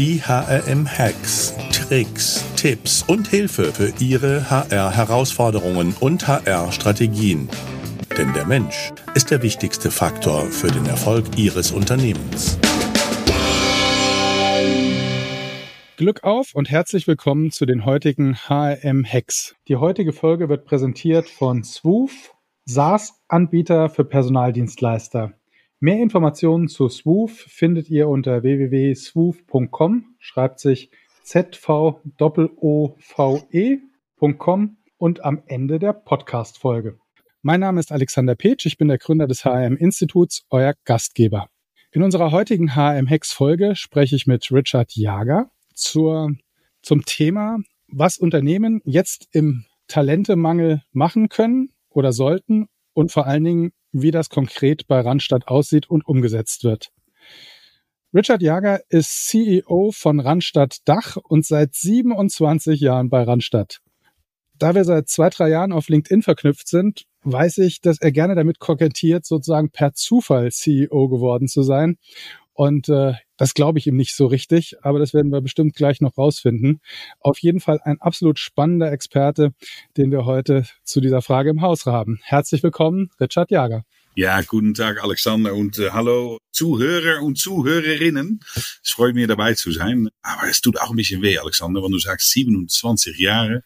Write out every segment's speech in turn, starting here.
die HRM-Hacks, Tricks, Tipps und Hilfe für Ihre HR-Herausforderungen und HR-Strategien. Denn der Mensch ist der wichtigste Faktor für den Erfolg Ihres Unternehmens. Glück auf und herzlich willkommen zu den heutigen HRM-Hacks. Die heutige Folge wird präsentiert von Swoof, SaaS-Anbieter für Personaldienstleister. Mehr Informationen zu Swoof findet ihr unter www.swoof.com, schreibt sich Z-V-O-V-E.com und am Ende der Podcast-Folge. Mein Name ist Alexander Petsch, ich bin der Gründer des HM-Instituts, euer Gastgeber. In unserer heutigen HM-Hex-Folge spreche ich mit Richard Jager zur, zum Thema, was Unternehmen jetzt im Talentemangel machen können oder sollten und vor allen Dingen, wie das konkret bei Randstadt aussieht und umgesetzt wird. Richard Jager ist CEO von Randstadt Dach und seit 27 Jahren bei Randstadt. Da wir seit zwei, drei Jahren auf LinkedIn verknüpft sind, weiß ich, dass er gerne damit kokettiert, sozusagen per Zufall CEO geworden zu sein und äh, das glaube ich ihm nicht so richtig, aber das werden wir bestimmt gleich noch rausfinden. Auf jeden Fall ein absolut spannender Experte, den wir heute zu dieser Frage im Haus haben. Herzlich willkommen, Richard Jager. Ja, guten Tag Alexander und äh, hallo Zuhörer und Zuhörerinnen. Es freut mich dabei zu sein. Aber es tut auch ein bisschen weh, Alexander, wenn du sagst 27 Jahre.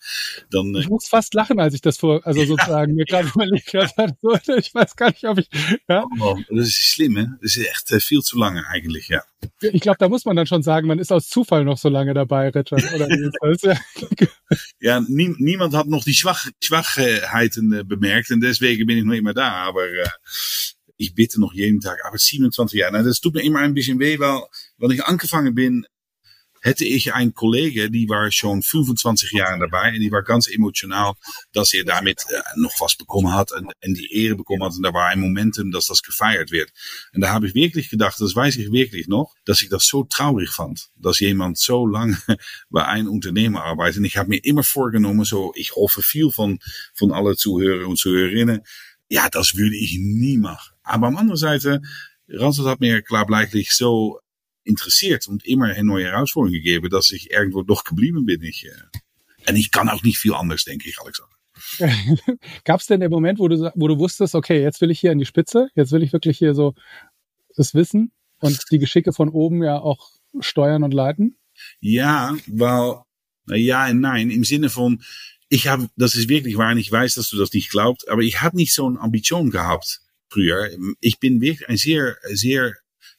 Dann, äh ich muss fast lachen, als ich das vor, also ja. sozusagen mir gerade überlegt habe. Ich weiß gar nicht, ob ich. Ja. Oh, das ist schlimm, hè? Das ist echt äh, viel zu lange eigentlich, ja. Ich glaube, da muss man dann schon sagen, man ist aus Zufall noch so lange dabei, Richard. Oder ja, ja nie, niemand hat noch die Schwach, Schwachheiten äh, bemerkt und deswegen bin ich noch immer da. Aber äh, ich bitte noch jeden Tag, aber 27 Jahre. Das tut mir immer ein bisschen weh, weil, weil ich angefangen bin, hätte ich einen Kollege, die war schon 25 Jahre dabei und die war ganz emotional, dass er damit äh, noch was bekommen hat und, und, die Ehre bekommen hat und da war ein Momentum, dass das gefeiert wird. Und da habe ich wirklich gedacht, das weiß ich wirklich noch, dass ich das so traurig fand, dass jemand so lange bei einem Unternehmen arbeitet. Und ich habe mir immer vorgenommen, so, ich hoffe viel von, von alle Zuhörer und Zuhörerinnen, ja, das würde ich nie machen. Aber am anderen Seite, Randstad hat mir klaarblijkelijk so interessiert und immer eine neue Herausforderung gegeben, dass ich irgendwo doch geblieben bin. Ich, und ich kann auch nicht viel anders, denke ich, Alexander. Gab es denn den Moment, wo du, wo du wusstest, okay, jetzt will ich hier an die Spitze, jetzt will ich wirklich hier so das Wissen und die Geschicke von oben ja auch steuern und leiten? Ja, weil, ja und nein, im Sinne von, ich habe, das ist wirklich wahr, ich weiß, dass du das nicht glaubst, aber ich habe nicht so eine Ambition gehabt früher. Ich bin wirklich ein sehr, sehr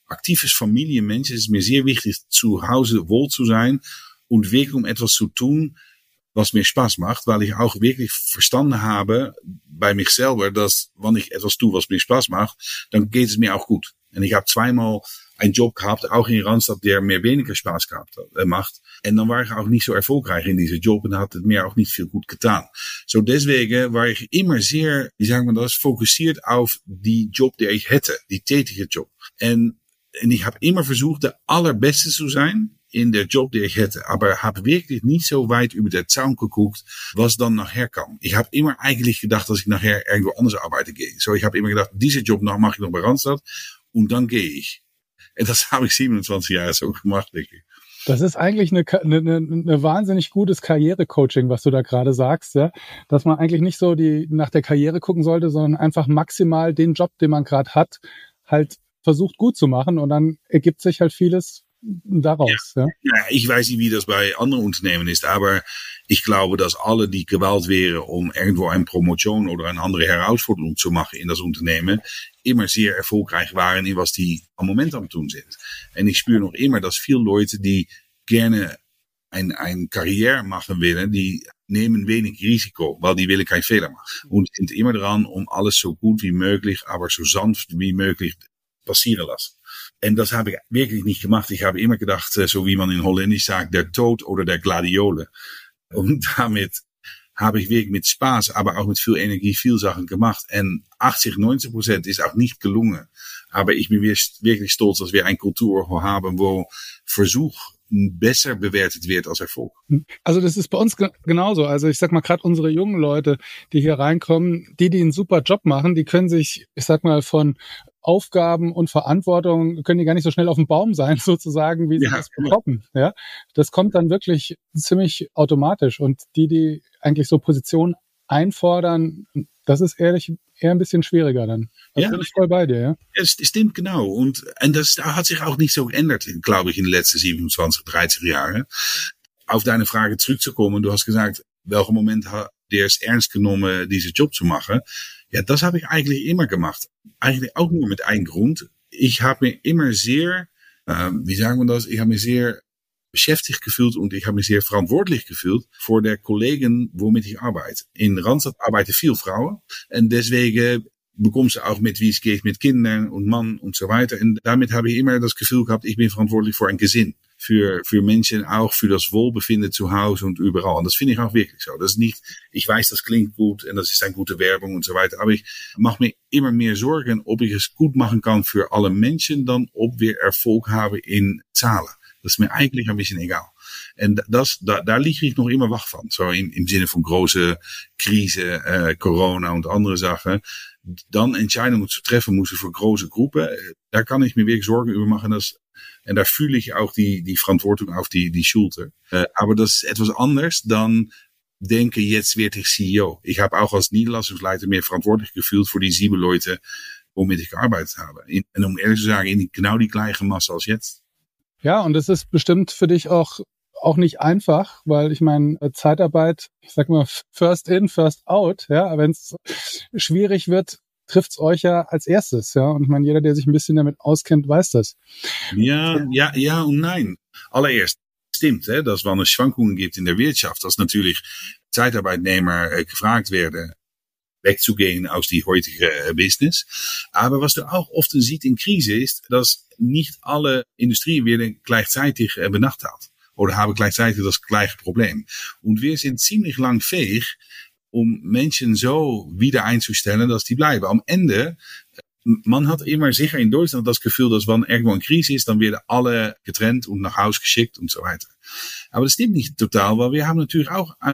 aktives Familienmensch. Es ist mir sehr wichtig, zu Hause wohl zu sein und wirklich um etwas zu tun, was mir Spaß macht, weil ich auch wirklich verstanden habe bei mich selber, dass wenn ich etwas was mir Spaß macht, dann geht es mir auch gut. Und ich habe zweimal einen Job gehabt, auch in Randstad, der mir weniger Spaß gehabt äh, macht. En dan war ich auch nicht so erfolgreich in diesem Job und hat het mir auch nicht viel gut getan. So deswegen war ich immer sehr, wie sagen wir das, fokussiert auf die Job, die ich hätte, die tätige Job. En, en ich habe immer versucht, der allerbeste zu sein in der Job, die ich hätte, aber habe wirklich nicht so weit über der Zaun geguckt, was dann nachher kam. Ich habe immer eigentlich gedacht, dass ich nachher irgendwo anders arbeiten gehe. So, ich habe immer gedacht, diese Job noch mache ich noch bei Randstad und dann gehe ich. Dat habe ich 27 Jahre so gemacht, denke ich. Das ist eigentlich eine, eine, eine wahnsinnig gutes Karrierecoaching, was du da gerade sagst, ja. Dass man eigentlich nicht so die nach der Karriere gucken sollte, sondern einfach maximal den Job, den man gerade hat, halt versucht gut zu machen und dann ergibt sich halt vieles daraus. Ja. ja. ja, ich weiß nicht, wie das bei anderen Unternehmen ist, aber ich glaube, dass alle, die gewählt wären, um irgendwo eine Promotion oder eine andere Herausforderung zu machen in das Unternehmen, immer sehr erfolgreich waren in was die am Moment am tun sind. Und ich spüre noch immer, dass viele Leute, die gerne ein, ein Karriere machen willen, die nehmen wenig Risiko, weil die willen kein Fehler machen. Und sind immer dran, um alles so gut wie möglich, aber so sanft wie möglich passieren lassen. En dat heb ik wirklich niet gemacht. Ich habe immer gedacht, so wie man in Holländisch sagt, der Tod oder der Gladiole. Und damit habe ich wirklich mit Spaß, aber auch mit viel Energie viel Sachen gemacht. En 80, 90 Prozent ist auch nicht gelungen. Aber ich bin wirklich stolz, dass wir eine Kultur haben, wo Versuch besser bewertet wird als Erfolg. Also das ist bei uns genauso. Also ich sag mal, gerade unsere jungen Leute, die hier reinkommen, die, die einen super Job machen, die können sich, ich sag mal, von Aufgaben und Verantwortung können die gar nicht so schnell auf dem Baum sein, sozusagen, wie sie ja, das bekommen. Ja, das kommt dann wirklich ziemlich automatisch. Und die, die eigentlich so Positionen einfordern, das ist ehrlich eher ein bisschen schwieriger dann. Das ja, bin ich voll bei dir, ja. Es stimmt genau. Und, en das hat sich auch nicht so geändert, glaube ich, in den letzten 27, 30 Jahren. Auf deine Frage zurückzukommen, du hast gesagt, welchem Moment hat der es ernst genommen, diesen Job zu machen? Ja, das habe ich eigentlich immer gemacht. Eigentlich auch nur mit einem Grund. Ich habe mir immer sehr, äh, wie sagen wir das, ich habe mir sehr beschäftigt gefühlt und ich habe mich sehr verantwortlich gefühlt voor der Kollegen, womit ich arbeite. In Randstad arbeiten viel Frauen und deswegen bekommen sie auch mit, wie es geht mit Kindern und Mann und so weiter. Und damit habe ich immer das Gefühl gehabt, ich bin verantwortlich für ein Gesinn. Für, für Menschen auch für das Wohlbefinden zu Hause und überall. Und das finde ich auch wirklich so. Das ist nicht, ich weiß, das klingt gut und das ist eine gute Werbung und so weiter. Aber ich mache mir immer mehr Sorgen, ob ich es gut machen kann für alle Menschen, dann ob wir Erfolg haben in Zahlen. Das ist mir eigentlich ein bisschen egal. En das, da, daar lig ik nog immer wach van. Zo in, im Sinne van große Krise, äh, Corona und andere Sachen. Dan Entscheidungen zu treffen moeten voor große Gruppen. Daar kan ik me weer zorgen über machen. Das, en daar fühle ich auch die, die Verantwortung auf die, die Schulter. Äh, aber das etwas anders dan denken, jetzt werde ich CEO. Ich habe auch als Niederlassungsleiter mehr verantwortlich gefühlt für die sieben Leute, womit ich gearbeitet habe. In, en um ehrlich zu sagen, in genau die gleiche Masse als jetzt. Ja, und es ist bestimmt für dich auch auch nicht einfach, weil ich meine, Zeitarbeit, ich sag mal, first in, first out, ja, wenn es schwierig wird, trifft's euch ja als erstes, ja. Und ich meine, jeder, der sich ein bisschen damit auskennt, weiß das. Ja, ja, ja und nein. Allererst stimmt, hè, dass es eine Schwankungen gibt in der Wirtschaft, dass natürlich Zeitarbeitnehmer äh, gefragt werden, wegzugehen aus die heutige äh, Business. Aber was du auch oft siehst in Krise ist, dass nicht alle Industrien werden gleichzeitig äh, oder haben gleichzeitig das gleiche Problem. Und wir sind ziemlich lang fähig, um Menschen so wieder einzustellen, dass die bleiben. Am Ende man hat immer sicher in Deutschland das Gefühl, dass wenn irgendwo eine Krise ist, dann werden alle getrennt und nach Hause geschickt und so weiter. Aber das stimmt nicht total, weil wir haben natürlich auch ein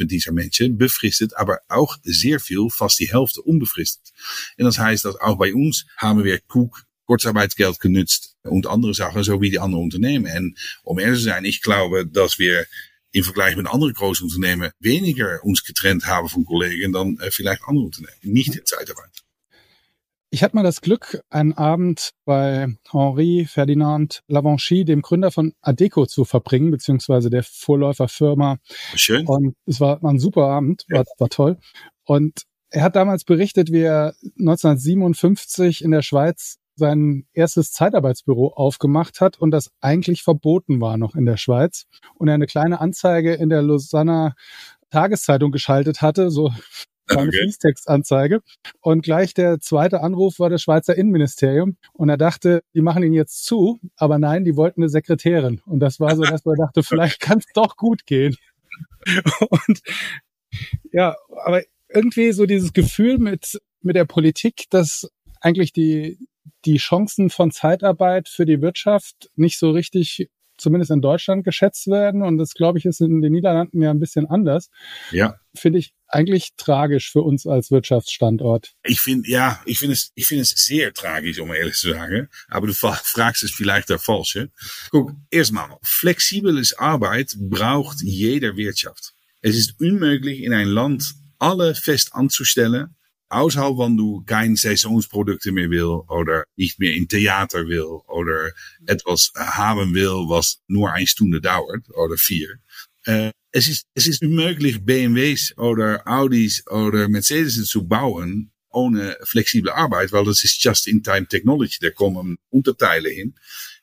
mit dieser Menschen, befristet, aber auch sehr viel, fast die Hälfte unbefristet. Und das heißt, dass auch bei uns haben wir Cook Kurzarbeitsgeld genutzt und andere Sachen, so wie die anderen Unternehmen. Und um ehrlich zu sein, ich glaube, dass wir im Vergleich mit anderen großen Unternehmen weniger uns getrennt haben von Kollegen dann äh, vielleicht andere Unternehmen. Nicht in Zeitarbeit. Ich hatte mal das Glück, einen Abend bei Henri Ferdinand Lavanchy, dem Gründer von Adeco, zu verbringen, beziehungsweise der Vorläuferfirma. Schön. Und es war, war ein super Abend, war, war toll. Und er hat damals berichtet, wie er 1957 in der Schweiz sein erstes Zeitarbeitsbüro aufgemacht hat und das eigentlich verboten war noch in der Schweiz. Und er eine kleine Anzeige in der Lausanner Tageszeitung geschaltet hatte, so eine okay. Fließtextanzeige. Und gleich der zweite Anruf war das Schweizer Innenministerium. Und er dachte, die machen ihn jetzt zu. Aber nein, die wollten eine Sekretärin. Und das war so, dass er dachte, vielleicht kann es doch gut gehen. Und ja, aber irgendwie so dieses Gefühl mit, mit der Politik, dass eigentlich die, die Chancen von Zeitarbeit für die Wirtschaft nicht so richtig zumindest in Deutschland geschätzt werden. Und das, glaube ich, ist in den Niederlanden ja ein bisschen anders. Ja. Finde ich eigentlich tragisch für uns als Wirtschaftsstandort. Ich finde, ja, ich finde es, ich finde es sehr tragisch, um ehrlich zu sagen. Aber du fragst es vielleicht der falsche. Guck, erstmal, flexibles Arbeit braucht jeder Wirtschaft. Es ist unmöglich in ein Land alle fest anzustellen außer wenn du kein Saisonsprodukte mehr will oder nicht mehr im Theater will oder etwas haben will, was nur eine Stunde dauert oder vier. Äh, es ist, es ist unmöglich, BMWs oder Audis oder Mercedes zu bauen ohne flexible Arbeit, weil das ist Just-in-Time Technology. Da kommen Unterteile hin.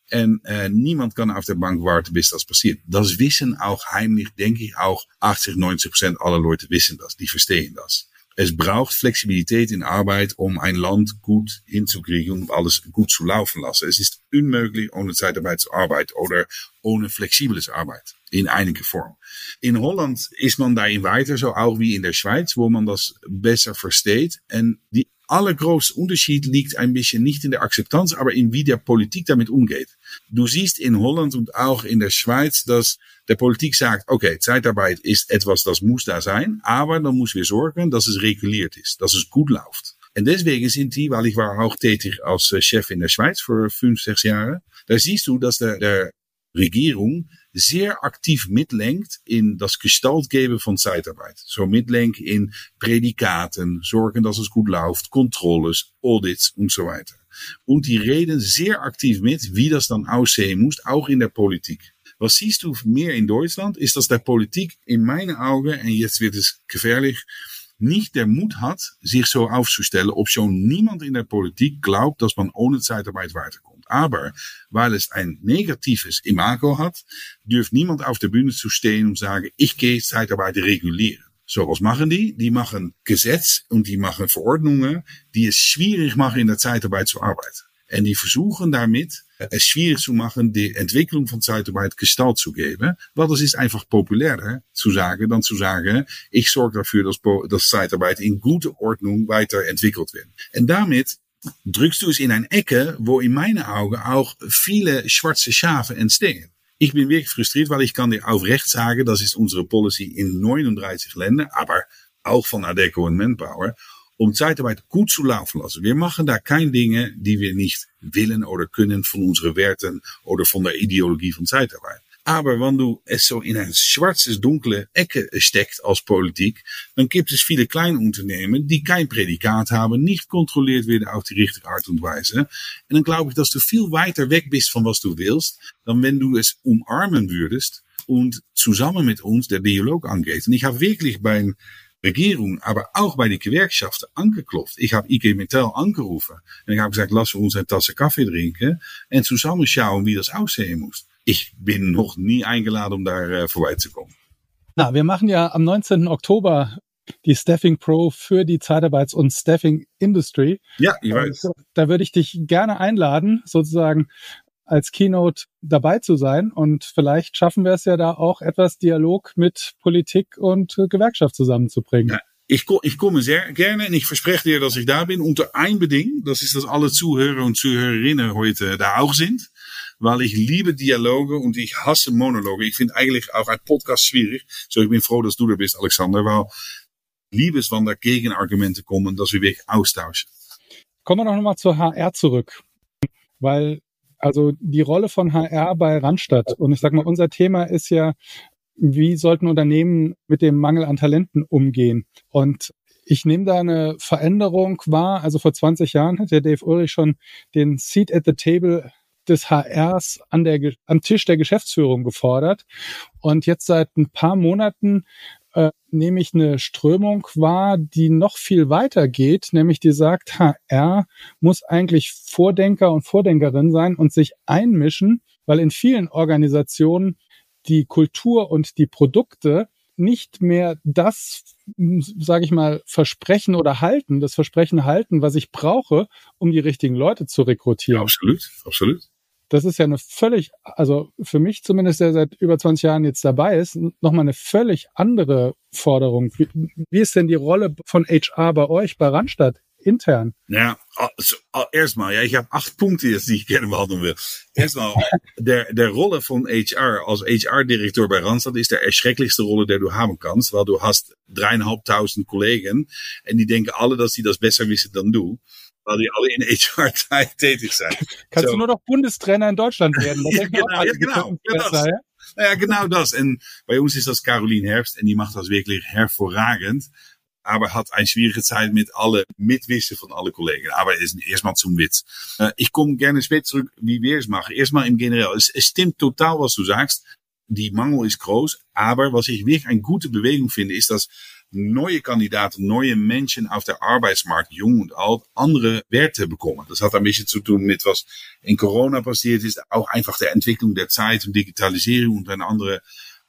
En äh, niemand kann auf der Bank warten, bis das passiert. Das wissen auch heimlich, denke ich, auch 80, 90 Prozent aller Leute wissen das. Die verstehen das. Es braucht Flexibilität in Arbeit, um ein Land gut hinzukriegen, um alles gut zu laufen lassen. Es ist unmöglich ohne Zeitarbeitsarbeit oder ohne flexibles Arbeit in einiger Form. In Holland ist man daarin weiter, so auch wie in der Schweiz, wo man das besser versteht. En die allergrootste Unterschied liegt ein bisschen nicht in der Akzeptanz, aber in wie der Politik damit umgeht. Du siehst in Holland und auch in der Schweiz, dass der Politik sagt, okay, Zeitarbeit ist etwas, das muss da sein, aber dann müssen wir sorgen, dass es reguliert ist, dass es gut läuft. Und deswegen sind die, weil ich war auch tätig als Chef in der Schweiz für fünf, sechs Jahre, da siehst du, dass der, der Regierung sehr aktiv mitlenkt in das Gestaltgeben von Zeitarbeit. So mitlenkt in Prädikaten, sorgen, dass es gut läuft, Kontrolles, Audits weiter. Und die reden sehr aktiv mit, wie das dann aussehen muss, auch in der Politik. Was siehst du mehr in Deutschland, ist, dass der Politik in meinen Augen, und jetzt wird es gefährlich, nicht der Mut hat, sich so aufzustellen, ob schon niemand in der Politik glaubt, dass man ohne Zeitarbeit weiterkommt. Aber weil es ein negatives Imago hat, dürft niemand auf der Bühne zu stehen und sagen, ich gehe Zeitarbeit regulieren. So, was machen die? Die machen Gesetz und die machen Verordnungen, die es schwierig machen, in der Zeitarbeit zu arbeiten. En die versuchen damit es schwierig zu machen, die Entwicklung von Zeitarbeit Gestalt zu geben. Weil das ist einfach populärer zu sagen, dann zu sagen, ich sorge dafür, dass, dass Zeitarbeit in gute Ordnung weiterentwickelt wird. En damit drückst du es in ein Ecke, wo in meinen Augen auch viele schwarze Schafe entstehen. Ich bin wirklich frustriert, weil ich kann dir aufrecht sagen, das ist unsere Policy in 39 Ländern, aber auch von Adeco und Manpower, um Zeitarbeit gut zu laufen lassen. Wir machen da keine Dinge, die wir nicht willen oder können von unseren Werten oder von der Ideologie von Zeitarbeit. Aber wenn du es so in ein schwarzes, dunkle Ecke steckt als Politik, dann gibt es viele kleine Unternehmen, die kein Prädikat haben, nicht kontrolliert werden auf die richtige Art und Weise. Und dann glaube ich, dass du viel weiter weg bist von was du willst, dan wenn du es umarmen würdest und zusammen mit uns der Dialog angeht. Und ich habe wirklich beim Regierung, aber auch bei den Gewerkschaften angeklopft. Ich habe IG Metall angerufen und ich habe gesagt, lassen wir uns eine Tasse Kaffee trinken und zusammen schauen, wie das aussehen muss. Ich bin noch nie eingeladen, um da äh, vorbeizukommen. Na, wir machen ja am 19. Oktober die Staffing Pro für die Zeitarbeits- und Staffing Industry. Ja, ich weiß. Da würde ich dich gerne einladen, sozusagen als Keynote dabei zu sein. Und vielleicht schaffen wir es ja da auch etwas Dialog mit Politik und Gewerkschaft zusammenzubringen. Ja. Ich, ich komme sehr gerne und ich verspreche dir, dass ich da bin unter ein Beding. Das ist, dass alle Zuhörer und Zuhörerinnen heute da auch sind. Weil ich liebe Dialoge und ich hasse Monologe. Ich finde eigentlich auch ein Podcast schwierig. So, ich bin froh, dass du da bist, Alexander. Weil liebe es, wann da Gegenargumente kommen, dass wir wirklich austauschen. Kommen wir noch mal zur HR zurück. Weil also die Rolle von HR bei Randstadt. Und ich sage mal, unser Thema ist ja, wie sollten Unternehmen mit dem Mangel an Talenten umgehen? Und ich nehme da eine Veränderung wahr. Also vor 20 Jahren hat der Dave Ulrich schon den Seat at the Table des HRs an der, am Tisch der Geschäftsführung gefordert. Und jetzt seit ein paar Monaten äh, nehme ich eine Strömung wahr, die noch viel weiter geht, nämlich die sagt, HR muss eigentlich Vordenker und Vordenkerin sein und sich einmischen, weil in vielen Organisationen die Kultur und die Produkte nicht mehr das, sage ich mal, Versprechen oder halten, das Versprechen halten, was ich brauche, um die richtigen Leute zu rekrutieren. Ja, absolut, absolut das ist ja eine völlig, also für mich zumindest, der seit über 20 Jahren jetzt dabei ist, nochmal eine völlig andere Forderung. Wie, wie ist denn die Rolle von HR bei euch, bei Randstadt? intern? Ja, also, erstmal, ja, ich habe acht Punkte jetzt, die ich gerne behandeln will. Erstmal, der, der Rolle von HR als HR-Direktor bei Randstad ist der erschrecklichste Rolle, der du haben kannst, weil du hast dreieinhalbtausend Kollegen en die denken alle, dass sie das besser wissen dan du weil die alle in HR tätig zijn. Kannst so. du nur noch Bundestrainer in Deutschland werden? Das ja, genau, ja, genau, ja, das. Ja? ja, genau das. En bei uns ist das Caroline Herbst en die macht das wirklich hervorragend. aber hat eine schwierige Zeit mit alle Mitwissen von alle Kollegen. Aber ist erstmal zum Witz. Uh, ich komme gerne später zurück, wie wir es machen. Erstmal im Generell. Es, es stimmt total, was du sagst. Die Mangel ist groß. Aber was ich wirklich eine gute Bewegung finde, ist, dass neue Kandidaten, neue Menschen auf der Arbeitsmarkt, jung und alt, andere Werte bekommen. Das hat ein bisschen zu tun mit was in Corona passiert ist, auch einfach der Entwicklung der Zeit und Digitalisierung und eine andere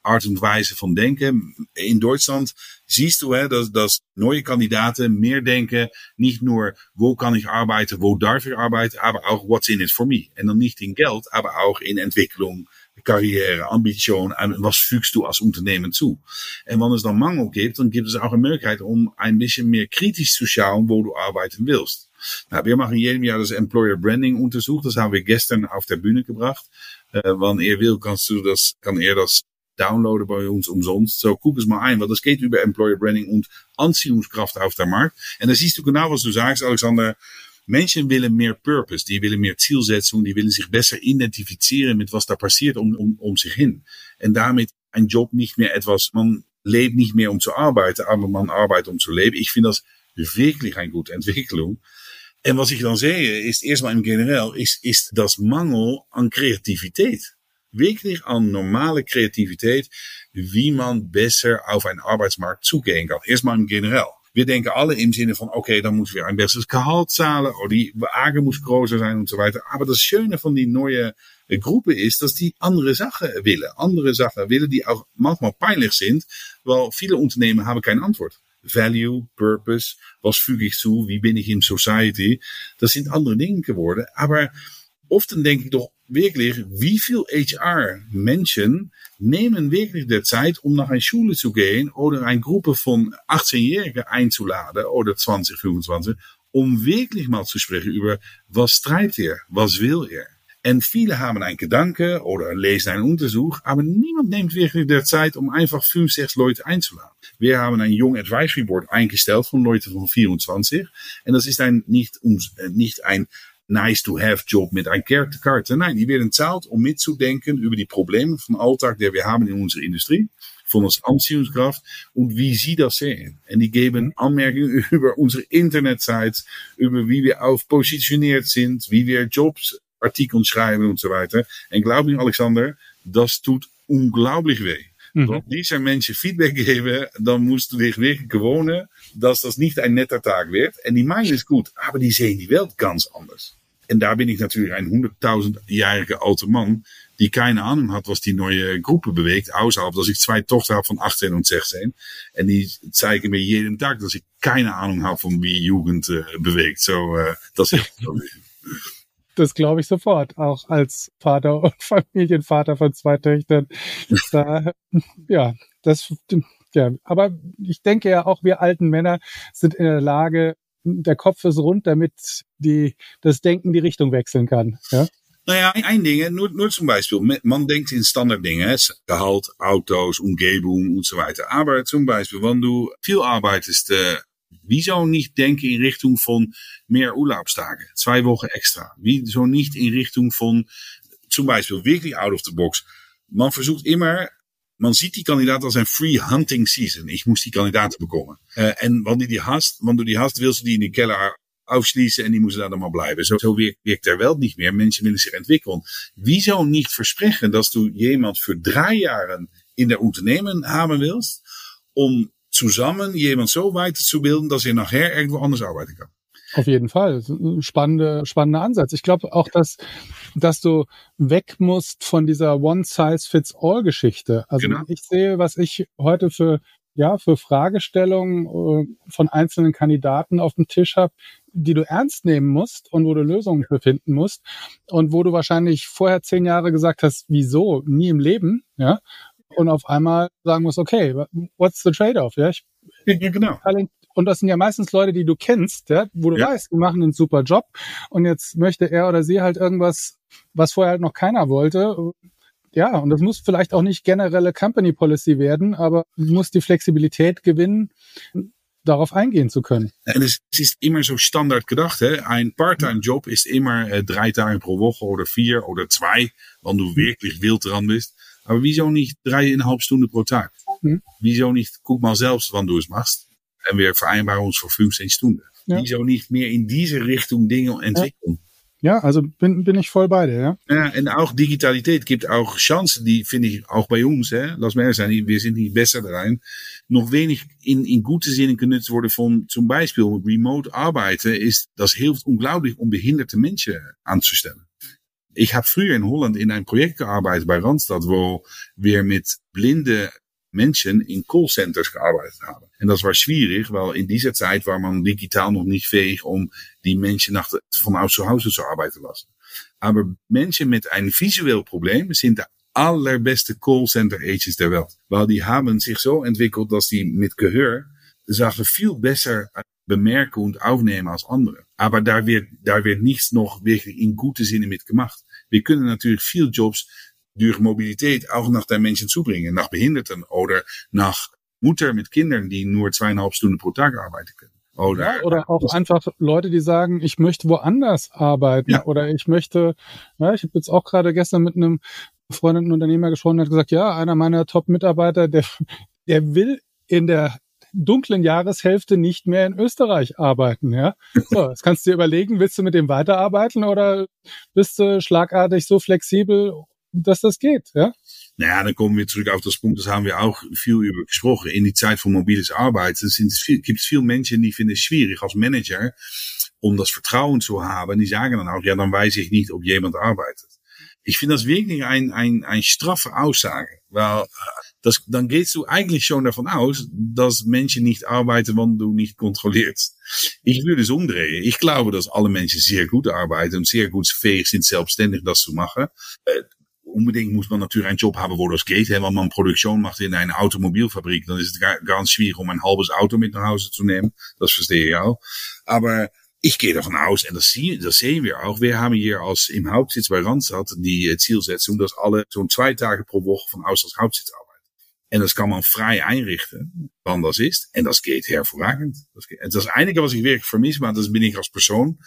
Art und Weise von denken. In Deutschland siehst du, hè, dass neue Kandidaten mehr denken, nicht nur, wo kann ich arbeiten, wo darf ich arbeiten, aber auch what's in it for me. En dan nicht in Geld, aber auch in Entwicklung, Karriere, Ambition und was fügst du als Unternehmen zu. Und wenn es dann Mangel gibt, dann gibt es auch eine Möglichkeit, um ein bisschen mehr kritisch zu schauen, wo du arbeiten willst. Nou, wir machen jedem Jahr das Employer Branding Untersuch. Das haben wir gestern auf der Bühne gebracht. Äh, wann er will, kannst du das, kann er das downloaden bei uns umsonst. So, guck es mal ein, weil über Employer Branding und Anziehungskraft auf der Markt. En dan siehst du genau, was du sagst, Alexander. Menschen willen meer purpose, die willen meer Zielsetzung, die willen sich besser identifizieren mit was da passiert um, um, um sich hin. En damit ein Job nicht mehr etwas, man lebt nicht mehr um zu arbeiten, aber man arbeitet um zu leben. Ich finde das wirklich eine gute Entwicklung. En was ich dan sehe, ist erstmal im Generell, ist, ist das Mangel an Kreativität. Wirklich an normale Kreativität, wie man besser auf einen Arbeitsmarkt zugehen kann. Erstmal im Generell. Wir denken alle im Sinne von, okay, dann moeten wir ein besseres Gehalt zahlen, oder die Wagen muss größer sein und so weiter. Aber das Schöne von die neue Gruppe ist, dass die andere Sachen willen. Andere Sachen willen, die auch manchmal peinlich sind, weil viele Unternehmen haben keine Antwort. Value, Purpose, was füge ich zu, wie bin ich in Society. Das sind andere Dinge geworden. Aber oft denke ich doch wirklich, wie viel HR-Menschen nehmen wirklich der Zeit, um nach einer Schule zu gehen oder eine Gruppe von 18-Jährigen einzuladen oder 20, 25, um wirklich mal zu sprechen über, was treibt er, was will er. En viele haben einen Gedanke oder lesen einen Untersuch, aber niemand nimmt wirklich der Zeit, um einfach fünf, sechs Leute einzuladen. Wir haben ein Young Advisory Board eingestellt von Leuten von 24 en das ist ein, nicht, nicht ein nice-to-have-Job mit einer Karte. Nein, die werden zahlt, um mitzudenken über die Probleme vom Alltag, die wir haben in unserer Industrie, von uns Anziehungskraft und wie sie das sehen. En die geben Anmerkungen über unsere Internetseite, über wie wir auf positioniert sind, wie wir Jobs Artikel schreiben und so weiter. Glaub mir, Alexander, das tut unglaublich weh. Mhm. Wenn diese Menschen Feedback geben, dann musst du dich wirklich gewohnen, dass das nicht ein netter Tag wird. En die meinen es gut, aber die sehen die Welt ganz anders. En daar ben ik natuurlijk een 100.000-jarige alte man, die keine Ahnung hat, was die neue Gruppe bewegt. Außerhalb, dass ich zwei Tochter habe von 18 und 16. En die zeigen mir jeden Tag, dass ich keine Ahnung habe, von wie Jugend äh, bewegt. So, äh, das ist das glaube ich sofort, auch als Vater und Familienvater von zwei Töchtern. Da, ja, das, ja, aber ich denke ja auch, wir alten Männer sind in der Lage, der Kopf ist rund, damit die, das Denken die Richtung wechseln kann. Ja? Nou ja, ein Ding, nur, nur zum Beispiel, man denkt in Standarddingen, Gehalt, Autos, Umgebung und so weiter. Aber zum Beispiel, wenn du viel arbeitest, Wieso nicht denken in Richtung von mehr Urlaubstage? Zwei Wochen extra. Wieso nicht in Richtung von zum Beispiel wirklich out of the box? Man versucht immer, man sieht die Kandidaat als een free hunting season. Ich muss die Kandidaten bekommen. Uh, en wanneer die hast, wanneer die hast, wil ze die in de keller aufschließen en die moeten daar dan maar blijven. Zo, zo werkt, der Welt niet meer. Mensen willen zich ontwikkelen. Wieso niet versprechen dat du jemand für drei Jahre in der Unternehmen haben willst, um zusammen jemand so weiterzubilden, dass er nachher irgendwo anders arbeiten kann. Auf jeden Fall. Spannende, spannender Ansatz. Ich glaube auch, dass, dass du weg musst von dieser One-Size-Fits-All-Geschichte. Also genau. ich sehe, was ich heute für, ja, für Fragestellungen äh, von einzelnen Kandidaten auf dem Tisch habe, die du ernst nehmen musst und wo du Lösungen für finden musst und wo du wahrscheinlich vorher zehn Jahre gesagt hast, wieso, nie im Leben, ja, und auf einmal sagen musst, okay, what's the trade-off? Ja, ich, ja, genau. Und das sind ja meistens Leute, die du kennst, ja, wo du ja. weißt, die machen einen super Job und jetzt möchte er oder sie halt irgendwas, was vorher halt noch keiner wollte. Ja, und das muss vielleicht auch nicht generelle Company Policy werden, aber du musst die Flexibilität gewinnen, darauf eingehen zu können. En es ist immer so standard gedacht. Hè? Ein Part-Time-Job ist immer äh, drei Tage pro Woche oder vier oder zwei, wenn du wirklich wild dran bist. Aber wieso nicht dreieinhalb Stunden pro Tag? Hm. Wieso nicht, guck mal selbst, wann du es machst. En wir vereinbaren uns für 15 Stunden. Ja. Wieso nicht mehr in diese Richtung Dinge entwickeln? Ja, also bin, bin ich voll bei dir, ja. Ja, en auch Digitalität gibt auch Chancen, die finde ich auch bei uns, hè. Lass mir sein, wir sind nicht besser darin. Noch wenig in, in gute Sinne genutzt worden von zum Beispiel remote arbeiten, ist, das hilft unglaublich, um behinderte Menschen anzustellen. Ich habe früher in Holland in ein Projekt gearbeitet bei Randstad, wo wir mit blinde Menschen in Callcenters gearbeitet haben. En das war schwierig, weil in dieser Zeit war man digital noch nicht fähig, um die Menschen nach, von aus zu Hause zu arbeiten lassen. Menschen mit einem visueel Problem sind de allerbeste Callcenter Agents der Welt. Weil die haben sich so entwickelt, dass die mit Gehör Sachen viel besser bemerken aufnehmen als andere. Aber da wird, da wird nichts noch wirklich in gute Sinne mit gemacht. Wir können natürlich viel Jobs durch Mobilität auch nach den Menschen zu bringen, nach Behinderten oder nach Mutter mit Kindern, die nur zweieinhalb Stunden pro Tag arbeiten können. Oder, oder auch einfach Leute, die sagen, ich möchte woanders arbeiten ja. oder ich möchte, ja, ich habe jetzt auch gerade gestern mit einem befreundeten Unternehmer gesprochen, hat gesagt, ja, einer meiner Top-Mitarbeiter, der, der will in der dunklen Jahreshälfte nicht mehr in Österreich arbeiten, ja. So, das kannst du dir überlegen, willst du mit dem weiterarbeiten oder bist du schlagartig so flexibel, dass das geht, ja? Naja, dann kommen wir zurück auf das Punkt, das haben wir auch viel über gesprochen. In die Zeit von mobiles Arbeiten gibt es viel Menschen, die finden es schwierig als Manager, um das Vertrauen zu haben. Die sagen dann auch, ja, dann weiß ich nicht, ob jemand arbeitet. Ich finde das wirklich ein, ein straffe Aussage, weil das, dann gehst du eigentlich schon davon aus, dass Menschen nicht arbeiten, wenn du nicht kontrollierst. Ich würde es umdrehen. Ich glaube, dass alle Menschen sehr gut arbeiten und sehr gut fähig sind, selbstständig das zu machen. Unbedingt muss man natürlich einen Job haben, wo das geht. Wenn man Produktion macht in einer Automobilfabrik, dann ist es ganz schwierig, um ein halbes Auto mit nach Hause zu nehmen. Das verstehe ich auch. Aber ich gehe davon aus, en das, das sehen wir auch, wir hier als im Hauptsitz bei Randstad die Zielsetzung, dass alle zo'n zwei Tage pro Woche von aus als Hauptsitz arbeiten. En das kann man frei einrichten, wann das ist. En das geht hervorragend. Das, geht. das Einige, was ich wirklich vermisse, maar das bin ich als Person.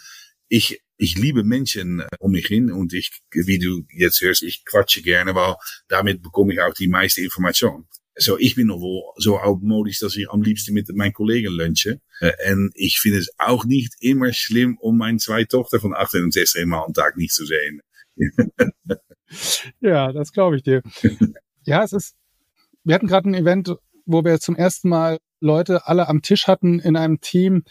Ich ich liebe Menschen um mich hin und ich, wie du jetzt hörst, ich quatsche gerne, weil damit bekomme ich auch die meiste Information. Zo, ich bin nog wel zo oudmodisch dat ich am liebsten mit meinen Kollegen lunchen. en ich finde es auch nicht immer schlimm, um mijn zwei Tochter von 18 und 16 Mal am Tag nicht zu sehen. ja, das glaube ich dir. Ja, es ist, wir hatten gerade ein Event, wo wir zum ersten Mal Leute alle am Tisch hatten in einem Team,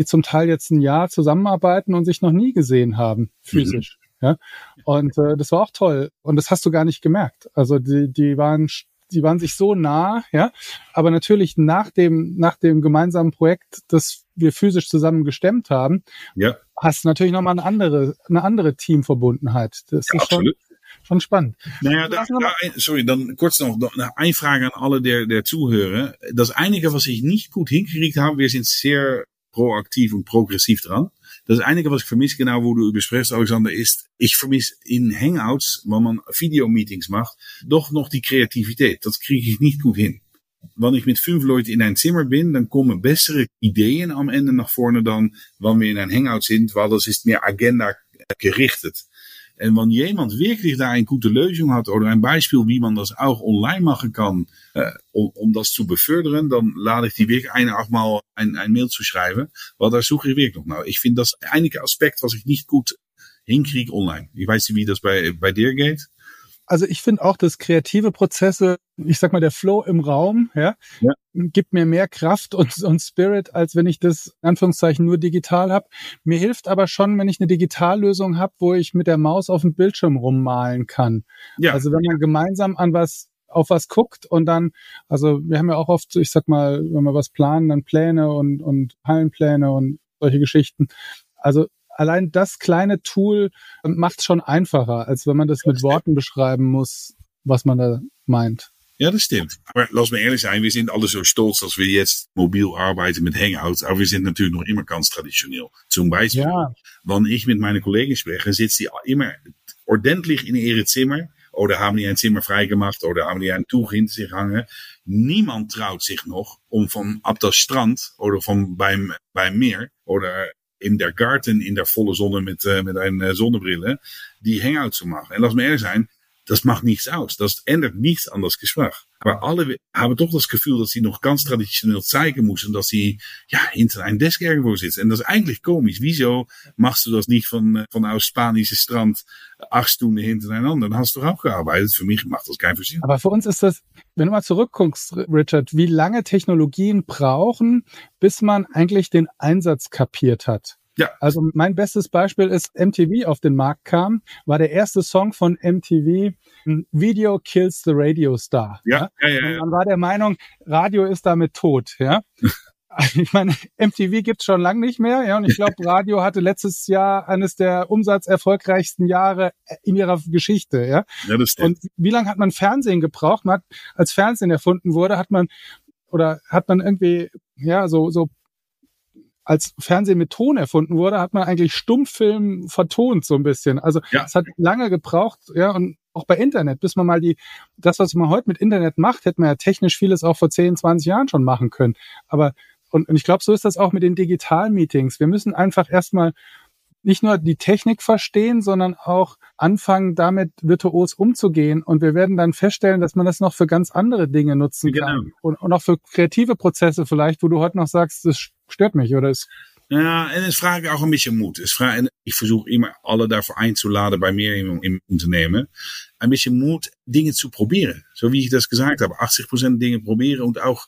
die zum Teil jetzt ein Jahr zusammenarbeiten und sich noch nie gesehen haben, physisch. Mhm. Ja, und äh, das war auch toll. Und das hast du gar nicht gemerkt. Also die, die waren, die waren sich so nah, ja. Aber natürlich nach dem, nach dem gemeinsamen Projekt, das wir physisch zusammen gestemmt haben, ja. hast du natürlich nochmal eine andere, eine andere Teamverbundenheit. Das ja, ist schon, schon spannend. Naja, da, da, sorry, dann kurz noch, noch eine Frage an alle der, der Zuhörer. Das Einige, was ich nicht gut hingekriegt habe, wir sind sehr proaktiv und progressiv dran. Das Einige, was ich vermisse, genau wo du über sprichst, Alexander, ist, ich vermisse in Hangouts, wenn man Videomeetings macht, doch noch die Kreativität. Das kriege ich nicht gut hin. Wenn ich mit fünf Leuten in ein Zimmer bin, dann kommen bessere Ideen am Ende nach vorne dann, wenn wir in ein Hangout sind, weil das ist mehr Agenda gerichtet. En wanneer jemand wirklich daar een goede Lösung hat oder ein Beispiel, wie man das auch online machen kann, äh, um, um das zu befördern, dann lade ich die wirklich eine auch mal ein, ein Mail zu schreiben, weil da suche ich wirklich noch nach. Ich finde das einige Aspekt, was nicht gut hinkriege online. Ich weiß nicht, wie das bei, bei dir geht also ich finde auch, dass kreative Prozesse, ich sag mal, der Flow im Raum, ja, ja. gibt mir mehr Kraft und, und Spirit, als wenn ich das in Anführungszeichen nur digital habe. Mir hilft aber schon, wenn ich eine Digitallösung habe, wo ich mit der Maus auf dem Bildschirm rummalen kann. Ja. Also wenn man gemeinsam an was auf was guckt und dann, also wir haben ja auch oft, ich sag mal, wenn wir was planen, dann Pläne und, und Hallenpläne und solche Geschichten. Also allein das kleine Tool macht es schon einfacher, als wenn man das mit Worten beschreiben muss, was man da meint. Ja, das stimmt. Aber lass mir ehrlich sein, wir sind alle so stolz, dass wir jetzt mobil arbeiten mit Hangouts, aber wir sind natürlich noch immer ganz traditionell. Zum Beispiel, ja. wenn ich mit meinen Kollegen spreche, sitzen die immer ordentlich in ihre Zimmer oder haben die ein Zimmer freigemacht oder haben die ein Tuch hinter sich hangen. Niemand traut sich noch, um von ab das Strand oder von beim, beim Meer oder in der Garten in der volle Sonne mit, äh, mit einer äh, Sonnenbrille die Hangout zu machen. En lass mir ehrlich sein, das macht nichts aus. Das ändert nichts an das Gespräch. Aber alle haben doch das Gefühl, dass sie noch ganz traditionell zeigen müssen, dass sie ja hinter einem Desk irgendwo sitzen. Und das ist eigentlich komisch. Wieso machst du das nicht von, äh, von aus spanische Strand acht Stunden hintereinander? Dann hast du auch gearbeitet. Für mich macht das keinen Verschieden. Aber für uns ist das, wenn du mal zurückguckst, Richard, wie lange Technologien brauchen, bis man eigentlich den Einsatz kapiert hat. Ja. Also mein bestes Beispiel ist MTV auf den Markt kam, war der erste Song von MTV Video Kills the Radio Star. Ja, ja, ja. ja, ja. Man war der Meinung, Radio ist damit tot, ja. ich meine, MTV gibt's schon lange nicht mehr, ja, und ich glaube, Radio hatte letztes Jahr eines der umsatzerfolgreichsten Jahre in ihrer Geschichte, ja. ja das stimmt. Und wie lange hat man Fernsehen gebraucht? Man hat, als Fernsehen erfunden wurde, hat man oder hat man irgendwie ja so so als Fernsehen mit Ton erfunden wurde, hat man eigentlich Stummfilm vertont so ein bisschen. Also ja. es hat lange gebraucht, ja, und auch bei Internet, bis man mal die, das, was man heute mit Internet macht, hätte man ja technisch vieles auch vor 10, 20 Jahren schon machen können. Aber, und, und ich glaube, so ist das auch mit den Digital-Meetings. Wir müssen einfach erstmal nicht nur die Technik verstehen, sondern auch anfangen, damit virtuos umzugehen. Und wir werden dann feststellen, dass man das noch für ganz andere Dinge nutzen genau. kann. Und, und auch für kreative Prozesse vielleicht, wo du heute noch sagst, das stört mich oder ist ja, en het vraagt ook een beetje moed. Het vraagt, en ik verzoek immer alle daarvoor einzuladen bij meer in, in Unternehmen. Ein bisschen Mut, Dinge zu probieren. So wie ich das gesagt habe. 80% Dinge probieren und auch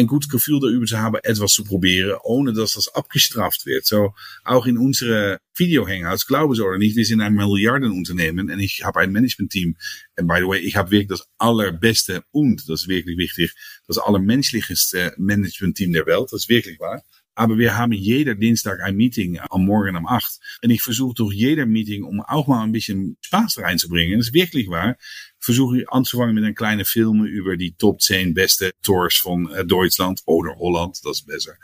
ein gutes Gefühl darüber zu haben, etwas zu probieren, ohne dass das abgestraft wird. So, auch in unsere Video-Hangouts, glaube ich oder nicht, wir sind ein Milliardenunternehmen und ich habe ein Management-Team. Und by the way, ich habe wirklich das allerbeste und, das ist wirklich wichtig, das allermenschlichste Management-Team der Welt. Das ist wirklich wahr. Aber wir haben jeder Dienstag ein Meeting am Morgen um 8. Und ich versuche durch jeder Meeting, um auch mal ein bisschen Spaß reinzubringen. Das ist wirklich wahr. Versuche ich anzufangen mit einem kleinen Film über die Top 10 beste Tours von äh, Deutschland oder Holland. Das ist besser.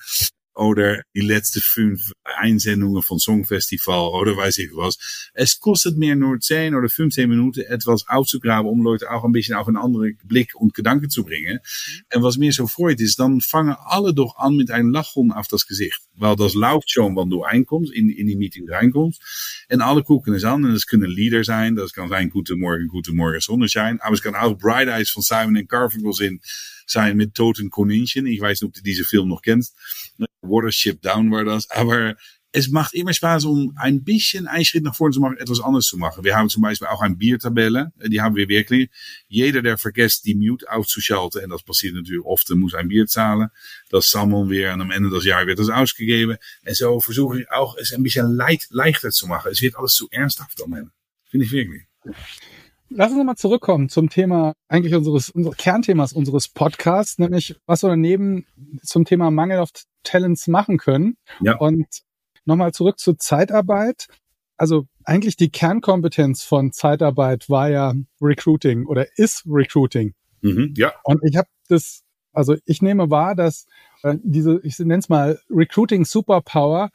Oder die letzte fünf Einsendungen von Songfestival oder weiß ich was. Es kostet mir nur 10 oder 15 Minuten etwas aufzugraben, um Leute auch ein bisschen auf einen anderen Blick und Gedanken zu bringen. Und was mir so freut ist, dann fangen alle doch an mit einem Lachon auf das Gesicht. Weil das läuft schon, wann du einkommst, in, in die Meeting reinkommst. En alle gucken es an. En das kunnen Lieder sein. Das kann sein Guten Morgen, Guten Morgen Sonnenschein. Aber es kann auch Bright Eyes von Simon Garfunkel zijn mit Toten Koninchen. Ich weiß nicht, ob du diese Film noch kennst. Watership Down war das. Aber es macht immer Spaß, um ein bisschen einen Schritt nach vorne zu machen, etwas anderes zu machen. Wir haben zum Beispiel auch ein Biertabelle, die haben wir wirklich. Jeder, der vergisst, die Mute auszuschalten, en das passiert natürlich oft, muss ein Bier zahlen. Das sammeln wir und am Ende des Jahres wird das ausgegeben. En so versuche ich auch, es ein bisschen leicht, leichter zu machen. Es wird alles zu ernsthaft am Ende. Finde ich wirklich. Lass uns mal zurückkommen zum Thema, eigentlich unseres, unseres Kernthemas unseres Podcasts, nämlich was wir daneben zum Thema Mangel auf Talents machen können. Ja. Und nochmal zurück zur Zeitarbeit. Also eigentlich die Kernkompetenz von Zeitarbeit war ja Recruiting oder ist Recruiting. Mhm, ja. Und ich habe das, also ich nehme wahr, dass äh, diese, ich nenne es mal Recruiting Superpower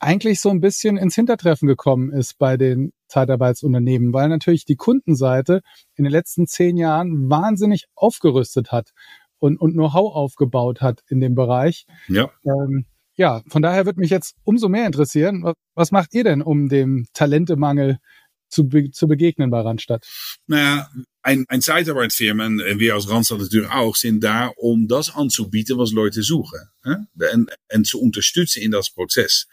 eigentlich so ein bisschen ins Hintertreffen gekommen ist bei den Zeitarbeitsunternehmen, weil natürlich die Kundenseite in den letzten zehn Jahren wahnsinnig aufgerüstet hat und, und Know-how aufgebaut hat in dem Bereich. Ja. Ähm, ja, von daher würde mich jetzt umso mehr interessieren, was, was macht ihr denn, um dem Talentemangel zu, be zu begegnen bei Randstadt? Naja, ein, ein Zeitarbeitsfirma, und wir als Randstad natürlich auch, sind da, um das anzubieten, was Leute suchen. Hè? En, en zu unterstützen in das Prozess.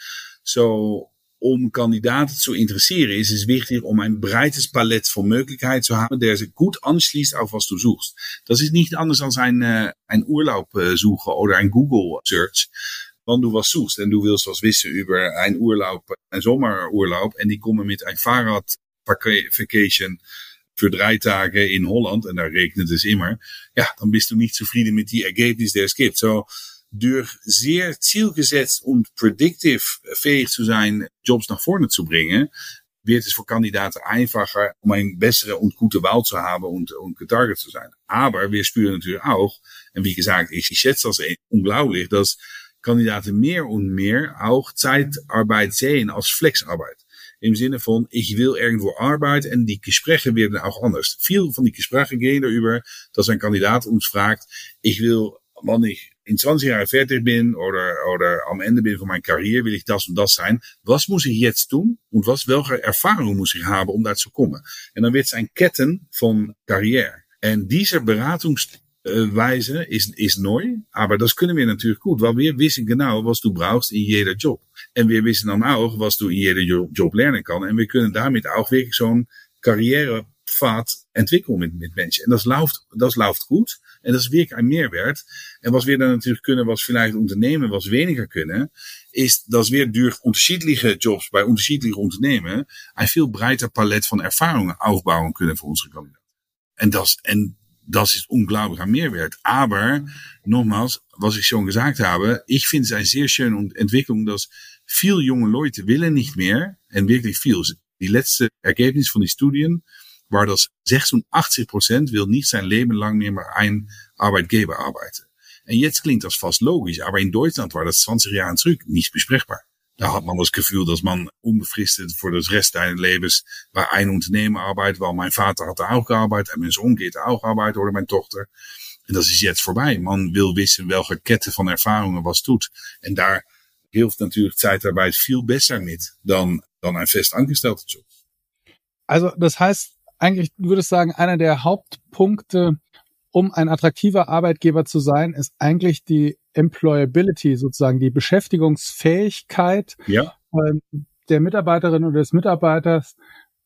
So, om kandidaten zu interessieren, ist es wichtig, um ein breites Palett von Möglichkeiten zu haben, der sich gut anschließt auf was du suchst. Das ist nicht anders als ein, äh, ein Urlaub äh, suchen oder ein Google Search. Wann du was suchst en du willst was wissen über ein Urlaub, ein Sommerurlaub, en die kommen mit ein Fahrradvacation für drei Tage in Holland, en daar regnet es immer, ja, dann bist du nicht zufrieden mit die Ergebnis, der es gibt. So, durch sehr zielgesetzt und predictive fähig zu sein, Jobs nach vorne zu bringen, wird es für Kandidaten einfacher, um eine bessere und gute Wahl zu haben und, und getarget zu sein. Aber wir spüren natürlich auch, und wie gesagt, ich, ich schätze das unglaublich, dass Kandidaten mehr und mehr auch Zeitarbeit sehen als Flexarbeit. Im Sinne von, ich will irgendwo arbeiten und die Gespräche werden auch anders. Viel von die Gespräche gehen darüber, dass ein Kandidat uns fragt, ich will, wann ich in 20 Jahren fertig bin oder, oder am Ende bin von meiner Karriere, will ich das und das sein. Was muss ich jetzt tun und was, welche Erfahrung muss ich haben, um daar zu kommen? En dan es ein Ketten von Karriere. En diese Beratungsweise ist, ist neu, aber das können wir natürlich gut, weil wir wissen genau, was du brauchst in jeder Job. En wir wissen dann auch, was du in jeder Job lernen kann. En wir können damit auch wirklich zo'n Karrierepfad entwickeln mit, mit Menschen. En dat läuft, das läuft gut. En dat is wirklich ein Mehrwert. En was wir dann natürlich können, was vielleicht Unternehmen was weniger können, ist, dass wir durch unterschiedliche Jobs bei unterschiedlichen Unternehmen ein viel breiter Palett von Erfahrungen aufbauen können für unsere Kandidaten. En das, en das unglaublich ein Mehrwert. Aber, nochmals, was ich schon gesagt habe, ich finde es eine sehr schöne Entwicklung, dass viele junge Leute willen nicht mehr, en wirklich viel. Die letzte Ergebnis von die Studien war das 86 Prozent will nicht sein Leben lang meer bij een Arbeitgeber arbeiten. En jetzt klingt das fast logisch, aber in Deutschland war das 20 Jahre zurück nicht besprechbar. Da hat man das Gefühl, dass man unbefristet für das Rest deines Lebens bei einem Unternehmen arbeitet, weil mein Vater hat da auch gearbeitet en mijn Sohn geht auch arbeiten oder mijn Tochter. En dat is jetzt vorbei. Man wil wissen, welke Kette van Erfahrungen was tut. En daar hilft natuurlijk Zeitarbeit viel besser mit dan, dan ein fest angestellter Job. Also das heißt, eigentlich würde ich sagen, einer der Hauptpunkte, um ein attraktiver Arbeitgeber zu sein, ist eigentlich die Employability, sozusagen die Beschäftigungsfähigkeit ja. äh, der Mitarbeiterin oder des Mitarbeiters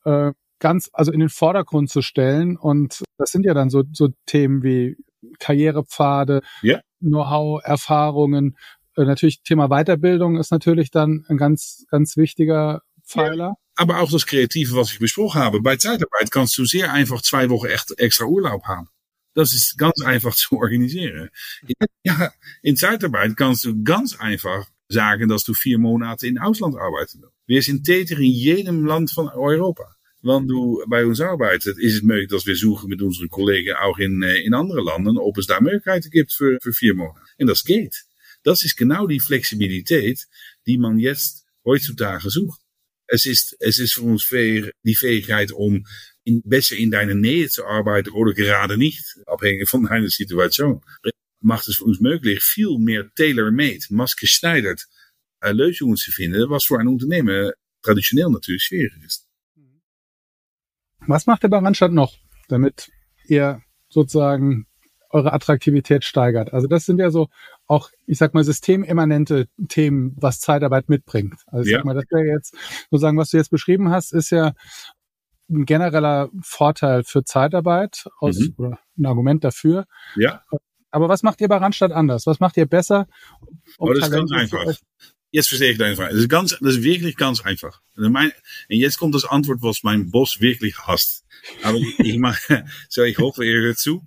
äh, ganz, also in den Vordergrund zu stellen. Und das sind ja dann so, so Themen wie Karrierepfade, ja. Know-how, Erfahrungen. Äh, natürlich Thema Weiterbildung ist natürlich dann ein ganz, ganz wichtiger Pfeiler. Ja. Aber auch das Kreative, was ich besprochen habe. Bei Zeitarbeit kannst du sehr einfach zwei Wochen echt extra Urlaub haben. Das ist ganz einfach zu organisieren. Ja, in Zeitarbeit kannst du ganz einfach sagen, dass du vier Monate in Ausland arbeiten willst. Wir sind in jedem Land van Europa. Du bij ons arbeitet, is het mogelijk dat we zoeken met onze collega's ook in, eh, in andere landen, ob es daar mogelijkheden gibt voor, voor vier maanden. En dat geht. Dat is genau die flexibiliteit die man jetzt heutzutage zoekt. Es ist, es ist für uns die Fähigkeit, um in, besser in deiner Nähe zu arbeiten oder gerade nicht, abhängig von deiner Situation, macht es für uns möglich, viel mehr tailor-made, maßgeschneidert äh, Lösungen zu finden, was für ein Unternehmen traditionell natürlich schwierig ist. Was macht der bei Randstadt noch, damit ihr sozusagen eure Attraktivität steigert? Also das sind ja so auch, ich sag mal, systemimmanente Themen, was Zeitarbeit mitbringt. Also ich ja. sag mal, das wäre jetzt sozusagen, was du jetzt beschrieben hast, ist ja ein genereller Vorteil für Zeitarbeit aus, mhm. oder ein Argument dafür. Ja. Aber was macht ihr bei Randstadt anders? Was macht ihr besser? Um oh, das ist ganz einfach. Jetzt verstehe ich deine Frage. Das ist, ganz, das ist wirklich ganz einfach. Und jetzt kommt das Antwort, was mein Boss wirklich hasst. Aber ich mache, so ich hoffe, ihr hört zu.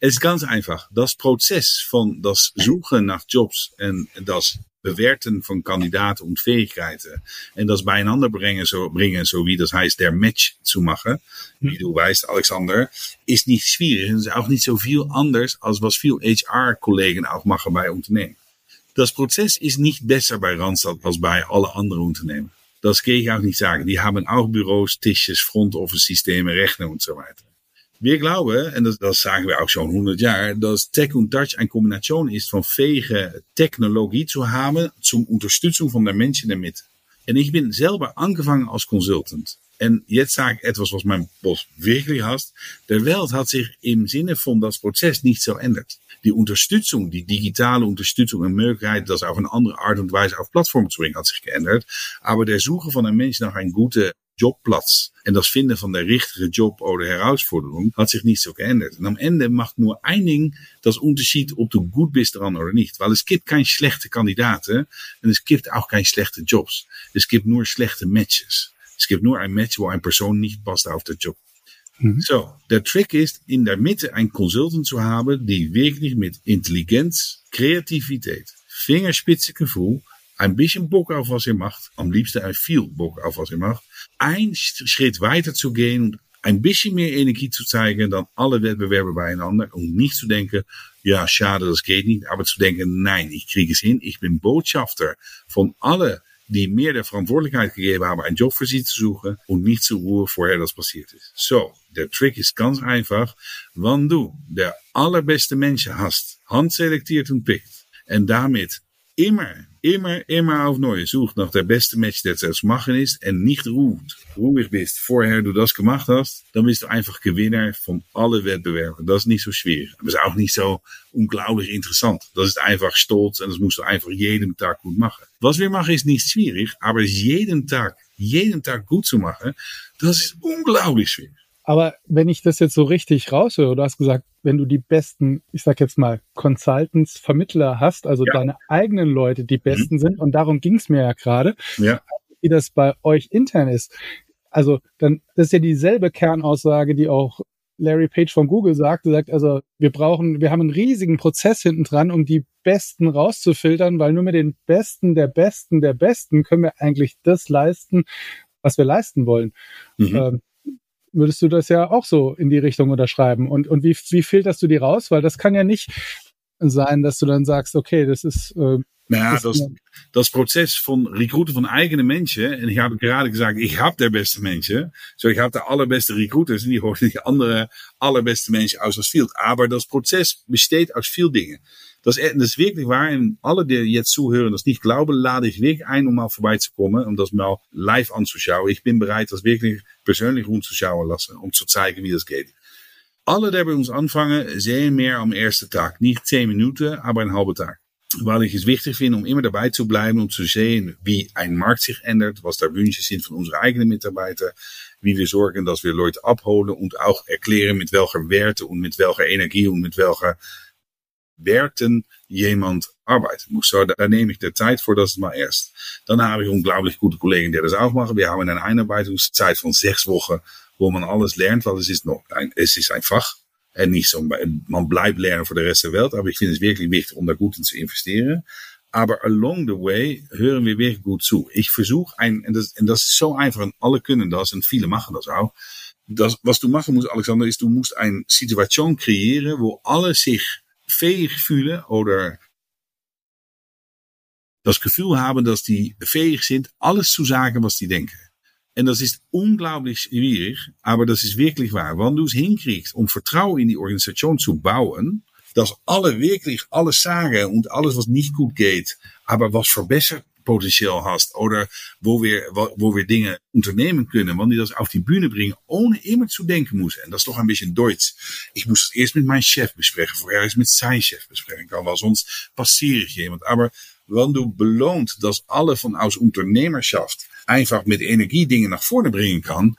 es ist ganz einfach. Das Prozess von das Suchen Jobs und das bewerten von Kandidaten und Fähigkeiten und das beieinander bringen, so, bringen, so wie das heißt, der Match zu machen, wie du weißt, Alexander, ist nicht schwierig. Es ist auch nicht so viel anders, als was viel HR-Kollegen auch machen bei Unternehmen. Das Prozess ist nicht besser bei Randstad als bei alle anderen Unternehmen. Das gehe ich auch nicht sagen. Die haben auch Büros, Tisches, Front Office Systeme, Rechner weiter. Wir glauben, en dat, dat sagen wir auch schon 100 Jahre, dass Tech und Touch eine Kombination ist von fähige Technologie zu haben zum Unterstützung von der Menschen damit. En ich bin selber angefangen als Consultant. En jetzt sage etwas, was Boss wirklich hasst. Der Welt hat sich im Sinne von das Prozess nicht so ändert. Die Unterstützung, die digitale Unterstützung en Möglichkeit, das auf eine andere Art und Weise auf Plattformen zu bringen, hat sich geändert. Aber der Suche von einem Menschen nach einem guten Jobplatz en das Finden von der richtigen Job oder Herausforderung hat sich nicht so geändert. Und am Ende macht nur ein Ding das Unterschied, ob du gut bist dran oder nicht. Weil es gibt keine schlechte Kandidaten und es gibt auch keine schlechte Jobs. Es gibt nur schlechte Matches. Es gibt nur ein Match, wo eine Person nicht passt auf den Job. Mhm. So, der Trick ist, in der Mitte ein Consultant zu haben, die wirklich mit Intelligenz, Kreativität, Fingerspitzengefühl, ein bisschen Bock auf was ihr macht, am liebsten ein viel Bock auf was ihr macht, ein Schritt weiter zu gehen und ein bisschen mehr Energie zu zeigen dan alle Wettbewerber beieinander und nicht zu denken, ja, schade, das geht nicht, aber zu denken, nein, ich kriege es hin, ich bin Botschafter von alle die meer de verantwoordelijkheid gegeven hebben, een Job für sie zu suchen und nicht zu Ruhe vorher das passiert ist. So, der Trick ist ganz einfach. Wann du der allerbeste Menschen hast, handselektiert und pickt und damit immer, immer, immer auf Neue sucht nach beste Match, der zu machen ist und nicht ruht, ruhig bist, vorher du das gemacht hast, dann bist du einfach Gewinner von alle Wettbewerben. Das ist nicht so schwierig. Das ist auch nicht so unglaublich interessant. Das ist einfach stolz und das musst du einfach jeden Tag gut machen. Was wir machen ist nicht schwierig, aber jeden Tag, jeden Tag gut zu machen, das ist unglaublich schwierig. Aber wenn ich das jetzt so richtig raushöre, du hast gesagt, wenn du die besten, ich sag jetzt mal, Consultants, Vermittler hast, also ja. deine eigenen Leute die besten mhm. sind, und darum ging es mir ja gerade, ja. wie das bei euch intern ist. Also dann, das ist ja dieselbe Kernaussage, die auch Larry Page von Google sagt, er sagt, also wir brauchen, wir haben einen riesigen Prozess hinten dran, um die Besten rauszufiltern, weil nur mit den Besten der Besten der Besten können wir eigentlich das leisten, was wir leisten wollen. Mhm. Ähm, würdest du das ja auch so in die Richtung unterschreiben. Und, und wie, wie filterst du die raus? Weil das kann ja nicht sein, dass du dann sagst, okay, das ist. Äh, ja, das, das Prozess von recruiten van eigene mensen. En ik heb gerade gesagt, ik heb de beste mensen. So, ik heb de allerbeste recruiters. En die horen die andere allerbeste mensen uit als field. Maar dat proces besteedt uit veel dingen. Das ist wirklich wahr. Und alle, die jetzt zuhören, das nicht glauben, lade ich wirklich ein, um mal vorbeizukommen, um das mal live anzuschauen. Ich bin bereit, das wirklich persönlich rumzuschauen lassen, um zu zeigen, wie das geht. Alle, die bei uns anfangen, sehen mehr am ersten Tag. Nicht zehn Minuten, aber einen halben Tag. Weil ich es wichtig finde, um immer dabei zu bleiben, um zu sehen, wie ein Markt sich ändert, was da Wünsche sind von unseren eigenen Mitarbeitern, wie wir sorgen, dass wir Leute abholen und auch erklären, mit welcher Werte und mit welcher Energie und mit welcher Werten jemand arbeiten muss. So, da nehme ich der Zeit vor, das mal erst. Dann habe ich unglaublich gute Kollegen, die das auch machen. Wir haben eine Einarbeitungszeit von sechs Wochen, wo man alles lernt, weil es ist noch ein, es ist. En nicht so, man bleibt lernen für den Rest der Welt, aber ich finde es wirklich wichtig, um da gut in zu investieren. Aber along the way hören wirklich gut zu. Ich versuche ein, en das, en das ist so einfach, und alle können das, und viele machen das auch. Das, was du machen Alexander, ist, du musst eine Situation creëren, wo alle sich fähig fühlen oder das Gefühl haben, dass die fähig sind, alles zu sagen, was die denken. En dat is unglaublich schwierig, aber das ist wirklich wahr. Wann du es hinkriegst, um Vertrauen in die Organisation zu bauen, dass alle wirklich alles sagen und alles, was nicht gut geht, aber was verbessert Potenzial hast oder wo wir, wo wir Dinge unternehmen können, wann die auf die Bühne bringen, ohne immer zu denken müssen. En dat is toch een beetje Deutsch. Ich muss es erst mit meinem Chef besprechen, vorher es mit sein Chef besprechen kann, weil sonst passiert jemand. Aber wenn du dass alle von aus Unternehmerschaft einfach mit Energie Dinge nach vorne bringen kann,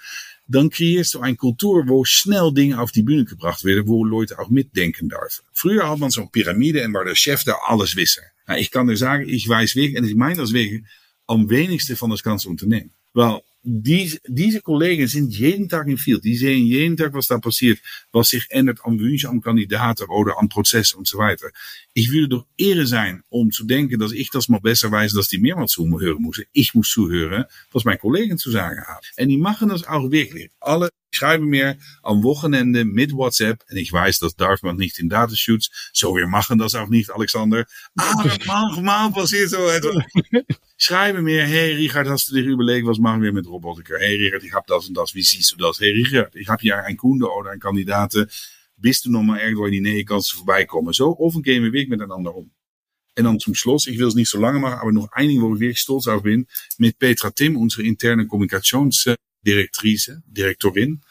dann kreierst du eine Kultur, wo schnell Dinge auf die Bühne gebracht werden, wo Leute auch mitdenken dürfen. Früher hat man zo'n Pyramide en war der Chef da alles wissen. Nou, ich kann dir sagen, ich weiß wirklich, en ich meine das wirklich, am wenigsten van das ganze Unternehmen. Weil die, diese Kollegen sind jeden Tag in Field. Die sehen jeden Tag, was da passiert, was sich ändert am Wunsch am Kandidaten oder am Prozess und so weiter. Ich würde doch Ehre sein, um zu denken, dass ich das mal besser weiß, dass die mehrmals zuhören müssen. Ich muss zuhören, was mijn Kollegen zu sagen haben. En die machen das auch wirklich. Alle schreiben mir am Wochenende mit WhatsApp. En ich weiß, das darf man nicht in Datenshoots. So, wir machen das auch nicht, Alexander. Aber manchmal passiert so etwas. Schreiben mir, hey Richard, hast du dir überlegt, was machen wir mit Robotica? Hey Richard, ich habe das und das, wie siehst du das? Hey Richard, ich habe hier einen Kunde oder einen Kandidaten. Bist du noch mal irgendwo in die Nähe, kannst du vorbeikommen? Zo, offen gehen wir wirklich miteinander um. En dan zum Schluss, ich will es nicht so lange machen, aber noch ein Ding, wo ich wirklich stolz auf bin, mit Petra Tim, unsere interne Kommunikationsdirektrice, Direktorin,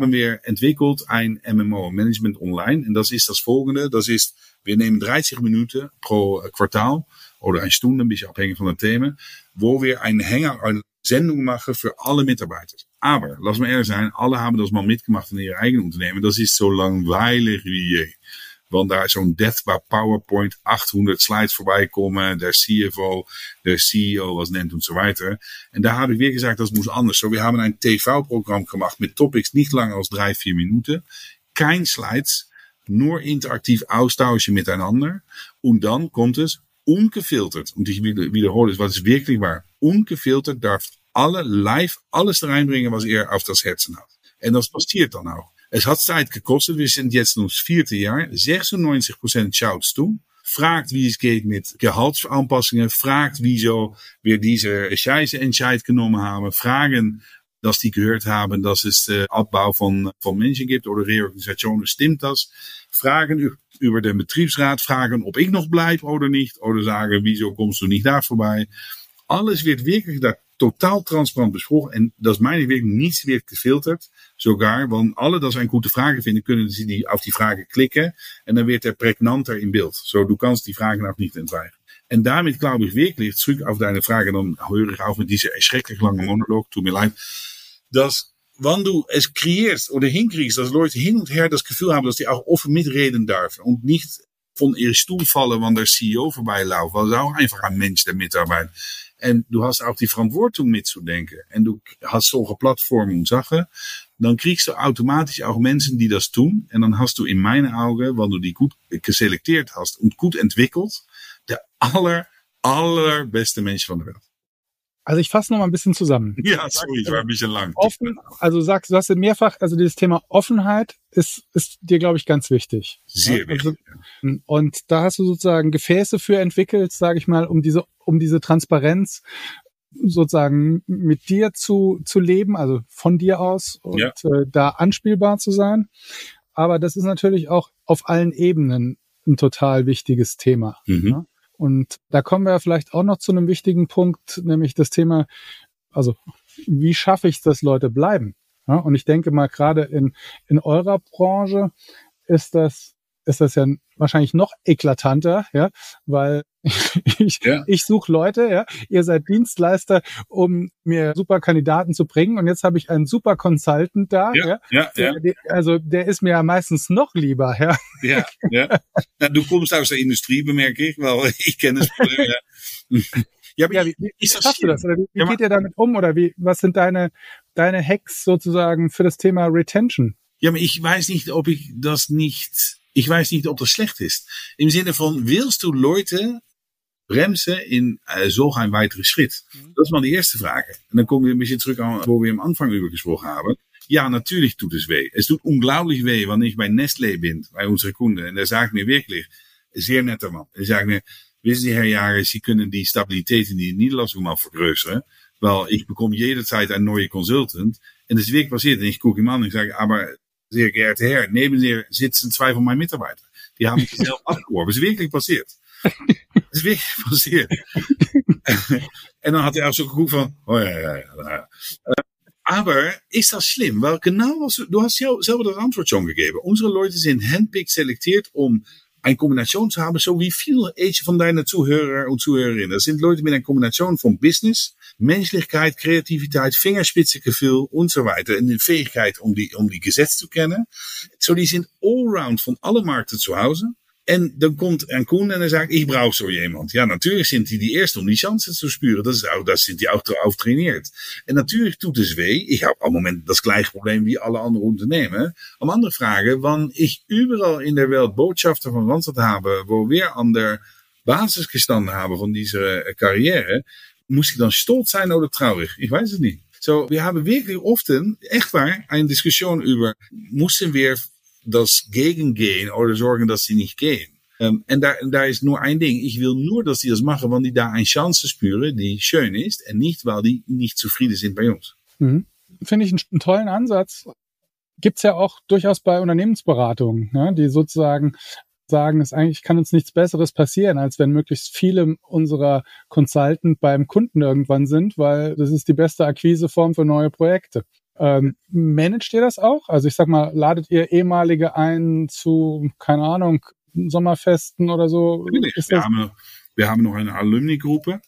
haben wir entwickelt ein MMO, Management Online. En dat is das volgende, das ist, wir nehmen 30 Minuten pro Quartal oder eine Stunde, ein bisschen abhängig von dem Thema, wo wir einen Hänger, eine Sendung machen für alle Mitarbeiter. Aber, lass mal ehrlich sein, alle haben das mal mitgemacht in ihre eigenen Unternehmen. Das ist so langweilig wie je. Want daar zo'n death by PowerPoint 800 slides voorbij komen. Der CFO, der CEO was nennt und so. En daar habe ich weer gesagt, das muss anders. So, wir haben ein TV-Programm gemacht mit Topics nicht langer als drei, vier Minuten. Kein Slides, nur interaktiv austauschen miteinander. Und dann kommt es ungefiltert. Und ich wiederhole es, was ist wirklich wahr. Ungefiltert darf alle live alles reinbringen, was er auf das Herzen hat. En dat passiert dan ook. Es hat Zeit gekostet. Wir sind jetzt ins vierte Jahr. 96% schaut zu. Fragt, wie es geht mit Gehaltsanpassungen. Fragt, wieso wir diese Scheiße Entscheid genommen haben. Fragen, dass die gehört haben, dass es äh, Abbau von, von Menschen gibt oder Reorganisationen. Stimmt das? Fragen über den Betriebsrat. Fragen, ob ich noch bleibe oder nicht. Oder sagen, wieso kommst du nicht da vorbei? Alles wird wirklich da totaal transparant besprochen. En dat is mijn werk, niets wird gefilterd. Sogar, want alle dat zijn goede vragen vinden, kunnen ze die auf die vragen klikken. En dan wird er prägnanter in beeld. So, du kannst die vragen auch nicht entweigen. En damit glaube ich wirklich, zurück auf deine Frage, dann höre ich auf mit dieser erschrecklich lange Monolog, tut mir leid, dass wann du es kreierst oder hinkriegst, dass Leute hin und her das Gefühl haben, dass die auch offen mitreden dürfen und nicht von ihre Stuhl fallen, wann der CEO vorbeiläuft, weil es auch einfach ein Mensch, der. En du hast auch die Verantwortung mitzudenken. En du hast solche Plattformen und Sachen. Dann kriegst du automatisch auch Menschen, die das tun. En dann hast du in meinen Augen, weil du die gut geselekteerd hast gut entwickelt, der aller, allerbeste Mensch van de Welt. Also ich fasse noch mal ein bisschen zusammen. Ja, sorry, ich war ein bisschen lang. Offen, also du sagst, du hast mehrfach, also dieses Thema Offenheit ist, ist dir, glaube ich, ganz wichtig. Sehr wichtig. Also, und da hast du sozusagen Gefäße für entwickelt, sage ich mal, um diese, um diese Transparenz sozusagen mit dir zu, zu leben, also von dir aus und ja. äh, da anspielbar zu sein. Aber das ist natürlich auch auf allen Ebenen ein total wichtiges Thema. Mhm. Ja? Und da kommen wir vielleicht auch noch zu einem wichtigen Punkt, nämlich das Thema, also wie schaffe ich es, dass Leute bleiben? Ja? Und ich denke mal, gerade in, in eurer Branche ist das ist das ja wahrscheinlich noch eklatanter, ja, weil ich, ja. ich suche Leute, ja, ihr seid Dienstleister, um mir super Kandidaten zu bringen und jetzt habe ich einen super Consultant da, ja, ja, ja, der, also der ist mir ja meistens noch lieber, ja. Ja, ja. Na, du kommst aus der Industrie, bemerke ich, weil ich kenne es. Ja, aber ja, wie, wie schaffst du das? Oder wie, wie geht ihr damit um? Oder wie, was sind deine, deine Hacks sozusagen für das Thema Retention? Ja, aber ich weiß nicht, ob ich das nicht ich weiß nicht, ob das schlecht ist. Im Sinne von, willst du Leute bremsen in äh, solch ein weiteres Schritt? Mhm. Das ist mal die erste Frage. Und dann kommen wir ein bisschen zurück an, wo wir am Anfang über gesprochen haben. Ja, natürlich tut es weh. Es tut unglaublich weh, wanneer ich bei Nestlé bin, bei unsere Kunden. Und der sagt mir wirklich, sehr netter Mann. Er sagt mir, wissen Sie, Herr Jager, Sie können die Stabilität in die Niederlassung mal vergrößern. Weil ich bekomme jederzeit een neue Consultant. En dat is wirklich passiert. En ich gucke ihm an und ich sage, aber sehr geehrter Herr, neben dir sitzen zwei von meinen Mitarbeitern. Die haben sich selbst abgeworben. Das ist wirklich passiert. Das ist wirklich passiert. en dan had hij auch so geguckt van, oh ja, ja, ja. Aber ist das schlimm? Weil genau was du, du hast selber das Antwort schon gegeben. Unsere Leute sind handpicked selektiert, um eine Kombination zu haben, so wie viel von deinen Zuhörer und Zuhörerinnen. Das sind Leute mit einer Kombination von Business, Menschlichkeit, Kreativiteit, Fingerspitzengefühl und so weiter. Und die Fähigkeit, um die, um die Gesetz zu kennen. So, die sind allround von alle Markten zu Hause. En dan komt een Koen en dan ich brauche so jemand. Ja, natürlich sind die die Ersten, um die Chancen zu spüren. Das, ist auch, das sind die auch drauf. En natürlich tut es weh. Ich habe am Moment das gleiche Problem wie alle andere Unternehmen. Am andere Frage, wann ich überall in der Welt Botschafter von Randstad habe, wo wir an der Basis gestanden haben von dieser Karriere, muss ich dann stolz sein oder traurig? Ich weiß es nicht. So, wir haben wirklich oft, echt waar, eine Diskussion über, müssen wir das gegengehen oder sorgen, dass sie nicht gehen. Um, en daar, daar is nur ein Ding. Ich will nur, dass sie das machen, wann die da eine Chance spüren, die schön ist, und nicht, weil die nicht zufrieden sind bei uns. Mhm. Finde ich einen, einen, tollen Ansatz. Gibt's ja auch durchaus bei Unternehmensberatungen, ne, die sozusagen sagen, es eigentlich kann uns nichts Besseres passieren, als wenn möglichst viele unserer Consultant beim Kunden irgendwann sind, weil das ist die beste Akquiseform für neue Projekte. Ähm, managt ihr das auch? Also ich sag mal, ladet ihr ehemalige ein zu, keine Ahnung, Sommerfesten oder so? Wir haben, wir haben noch eine Alumni-Gruppe.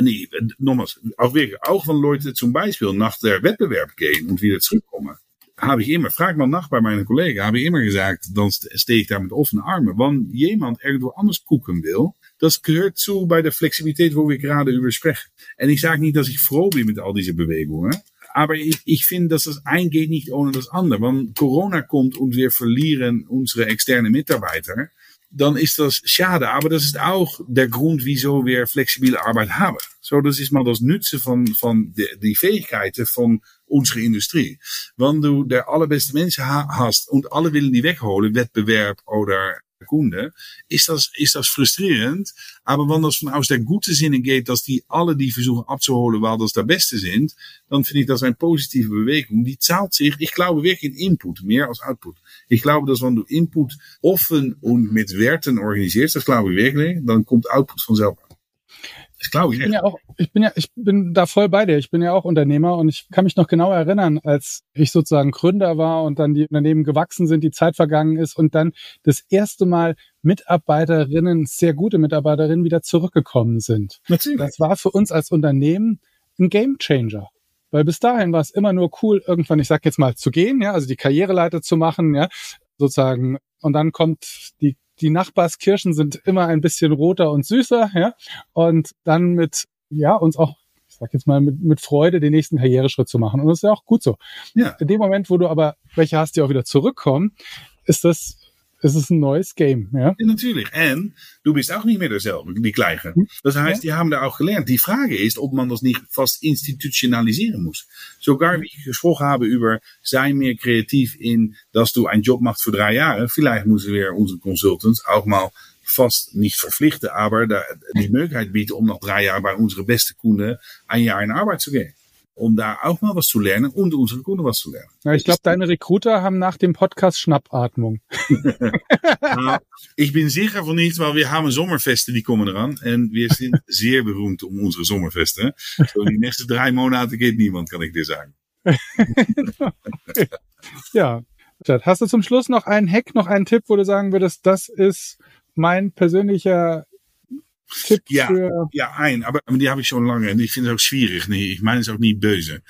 Nee, nogmaals, auch, wirklich, auch wenn Leute zum Beispiel nach der Wettbewerb gehen und wieder zurückkommen, habe ich immer, frag mal nach bei meinen Kollegen, habe ich immer gesagt, dann stehe ich da mit offenen Armen. Wenn jemand irgendwo anders gucken will, das gehört zu bei der Flexibilität, wo wir gerade über sprechen. En ich sage nicht, dass ich froh bin mit all diese Bewegungen. Aber ich, ich finde, dass das ein geht nicht ohne das andere. Wenn Corona kommt und wir verlieren unsere externe Mitarbeiter, dann ist das schade. Aber das ist auch der Grund, wieso wir flexible Arbeit haben. So, das ist mal das Nutzen von, von die, die Fähigkeiten von unserer Industrie. Wenn du der allerbeste Menschen hast und alle willen die wegholen, Wettbewerb oder Kunde, ist das, ist das frustrierend. Aber wenn das von aus der gute Sinne die alle die versuchen abzuholen, weil das der Beste sind, dann finde ich das eine positive Bewegung. Die zahlt sich, ich glaube wirklich in Input, mehr als Output. Ich glaube, dass wenn du Input offen und mit Werten organisierst, das glaube ich wirklich, dann kommt Output selber. Das glaube ich. Ich bin ja auch, ich bin ja, ich bin da voll bei dir. Ich bin ja auch Unternehmer und ich kann mich noch genau erinnern, als ich sozusagen Gründer war und dann die Unternehmen gewachsen sind, die Zeit vergangen ist und dann das erste Mal Mitarbeiterinnen, sehr gute Mitarbeiterinnen wieder zurückgekommen sind. Natürlich. Das war für uns als Unternehmen ein Game Changer. Weil bis dahin war es immer nur cool, irgendwann, ich sag jetzt mal, zu gehen, ja, also die Karriereleiter zu machen, ja, sozusagen. Und dann kommt die die Nachbarskirschen sind immer ein bisschen roter und süßer, ja. Und dann mit, ja, uns auch, ich sag jetzt mal, mit, mit Freude den nächsten Karriereschritt zu machen. Und das ist ja auch gut so. Ja. In dem Moment, wo du aber welche hast, die auch wieder zurückkommen, ist das es ist ein neues Game, ja? ja natürlich. En du bist auch nicht mehr derselbe, die Gleiche. Das heißt, die haben da auch gelernt. Die Frage ist, ob man das nicht fast institutionalisieren muss. Sogar wie ich gesprochen habe über, sei mehr kreativ in, dass du einen Job machst für drei Jahre. Vielleicht müssen wir unsere Consultants auch mal fast nicht verpflichten, aber die Möglichkeit bieten, um noch drei Jahre bei unsere beste Kunden ein Jahr in Arbeit zu gehen. Um da auch mal was zu lernen und unsere Kunden was zu lernen. Ja, ich glaube, deine Recruiter haben nach dem Podcast Schnappatmung. nou, ich bin sicher von nicht, weil wir haben Sommerfesten, die kommen dran. Und wir sind sehr berühmt um unsere Sommerfesten. So die nächsten drei Monate geht niemand, kann ich dir sagen. ja. Hast du zum Schluss noch einen Hack, noch einen Tipp, wo du sagen würdest, das ist mein persönlicher Tipp ja, für... Ja, ein, aber die habe ich schon lange und ich finde es auch schwierig. Nee, ich meine es auch nicht böse.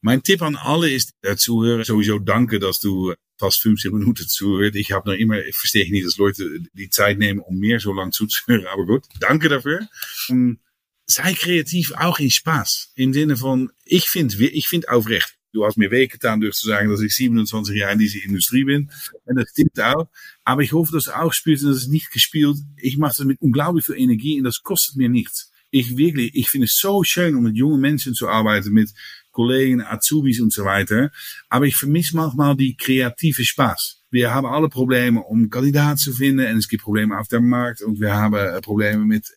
Mein Tipp an alle ist, der Zuhörer, sowieso danke, dass du fast 50 Minuten zuhört. Ich habe noch immer, ich verstehe nicht, dass Leute die Zeit nehmen, um mehr so lang zuzuhören, aber gut, danke dafür. Um, sei kreativ auch in Spaß. Im Sinne von, ich finde, ich finde aufrecht. Du hast mir wehgetan durch zu sagen, dass ich 27 Jahre in dieser Industrie bin. Und das stimmt auch. Aber ich hoffe, dass auch spielst und das ist nicht gespielt. Ich mache das mit unglaublich viel Energie und das kostet mir nichts. Ich wirklich, ich finde es so schön, um mit jungen Menschen zu arbeiten, mit Kollegen, Azubis und so weiter. Aber ich vermisse manchmal die kreative Spaß. Wir haben alle Probleme, um Kandidaten zu finden und es gibt Probleme auf dem Markt und wir haben Probleme mit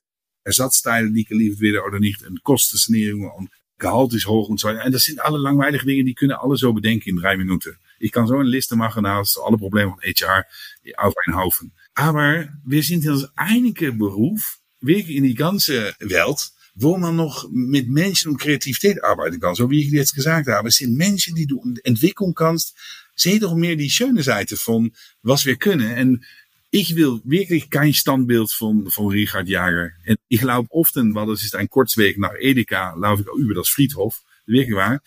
Ersatzteilen, die geliefert werden oder nicht und Kostensanierungen und Gehalt is hoog so weiter. En dat zijn alle langweilige dingen, die kunnen alle zo bedenken in drei Minuten. Ich kann so eine Liste hast du alle Probleme von HR auf einen Haufen. Aber wir sind in einige Beruf, wirklich in die ganze Welt, wo man noch mit Menschen und Kreativität arbeiten kann. So wie ich jetzt gesagt habe. Es sind Menschen, die du entwickeln kannst. Seh doch mehr die schöne Seite von was wir können. En ich will wirklich kein Standbild von, von Richard Jager. Und ich laufe oft, weil das ist ein Kurzweg nach Edeka, laufe ich über das Friedhof. Wirklich waar.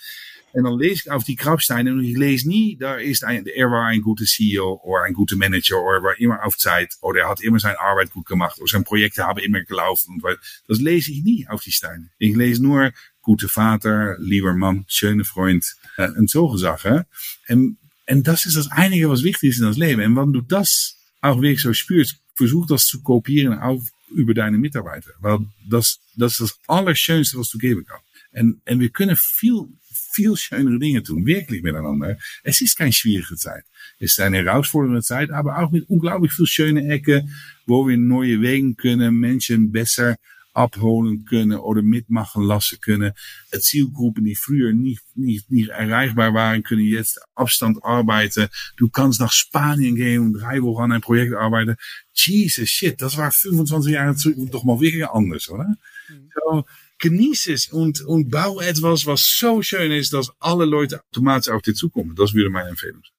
En dan lees ik auf die Grabsteine und ich lese nie, da ist ein, er war ein guter CEO oder ein guter Manager er war immer auf Zeit oder er hat immer seine Arbeit gut gemacht oder seine Projekte haben immer gelaufen. Das lese ich nie auf die Steine. Ich lese nur gute Vater, lieber Mann, schöne Freund äh, und solche Sachen. Und, und das ist das Einige, was wichtig ist in das Leben. Und wenn du das auch wirklich so spürst, versuch das zu kopieren auf, über deine Mitarbeiter. Weil das, das ist das Allerschönste, was du geben kannst. En, en wir können viel, viel schönere Dinge tun, wirklich miteinander. Es ist keine schwierige Zeit. Es ist eine herausfordernde Zeit, aber auch mit unglaublich viel schöne Ecken, wo wir neue Wegen können, Menschen besser abholen können oder mitmachen lassen können. Zielgruppen, die früher nicht, nicht, nicht erreichbar waren, können jetzt Abstand arbeiten. Du kannst nach Spanien gehen und drei Wochen an ein Projekt arbeiten. Jesus shit, das war 25 Jahre zurück doch mal wirklich anders, oder? Mhm. So, genieß es und, und bau etwas, was so schön ist, dass alle Leute automatisch auf dir zukommen. Das würde meine Empfehlung sein.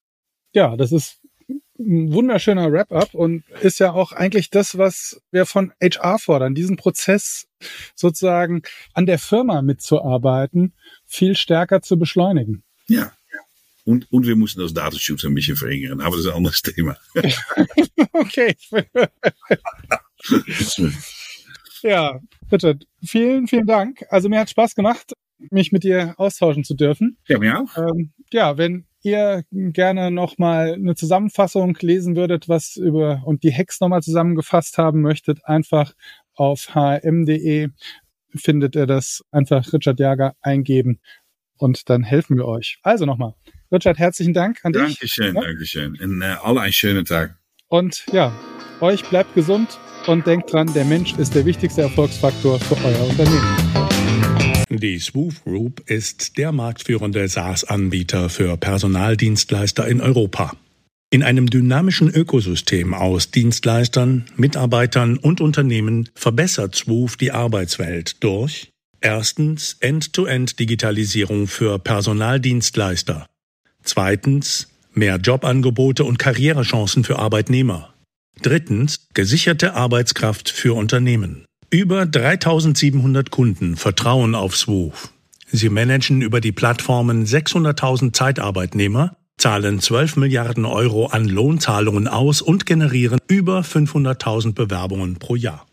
Ja, das ist ein wunderschöner Wrap-up und ist ja auch eigentlich das, was wir von HR fordern, diesen Prozess sozusagen an der Firma mitzuarbeiten, viel stärker zu beschleunigen. Ja. Und, und wir müssen das Datenschutz ein bisschen verringern, aber das ist ein anderes Thema. okay. ja, bitte. Vielen, vielen Dank. Also mir hat Spaß gemacht, mich mit dir austauschen zu dürfen. Ja, mir auch. Ähm, ja, wenn ihr gerne nochmal eine Zusammenfassung lesen würdet, was über und die Hacks nochmal zusammengefasst haben möchtet, einfach auf hm.de findet ihr das. Einfach Richard Jager eingeben und dann helfen wir euch. Also nochmal, Richard, herzlichen Dank an dich. Dankeschön, ja? Dankeschön. Und äh, alle einen schönen Tag. Und ja, euch bleibt gesund und denkt dran, der Mensch ist der wichtigste Erfolgsfaktor für euer Unternehmen. Die Swoof Group ist der marktführende SaaS-Anbieter für Personaldienstleister in Europa. In einem dynamischen Ökosystem aus Dienstleistern, Mitarbeitern und Unternehmen verbessert Swoof die Arbeitswelt durch erstens End-to-End-Digitalisierung für Personaldienstleister, zweitens mehr Jobangebote und Karrierechancen für Arbeitnehmer, drittens gesicherte Arbeitskraft für Unternehmen. Über 3700 Kunden vertrauen auf Swoof. Sie managen über die Plattformen 600.000 Zeitarbeitnehmer, zahlen 12 Milliarden Euro an Lohnzahlungen aus und generieren über 500.000 Bewerbungen pro Jahr.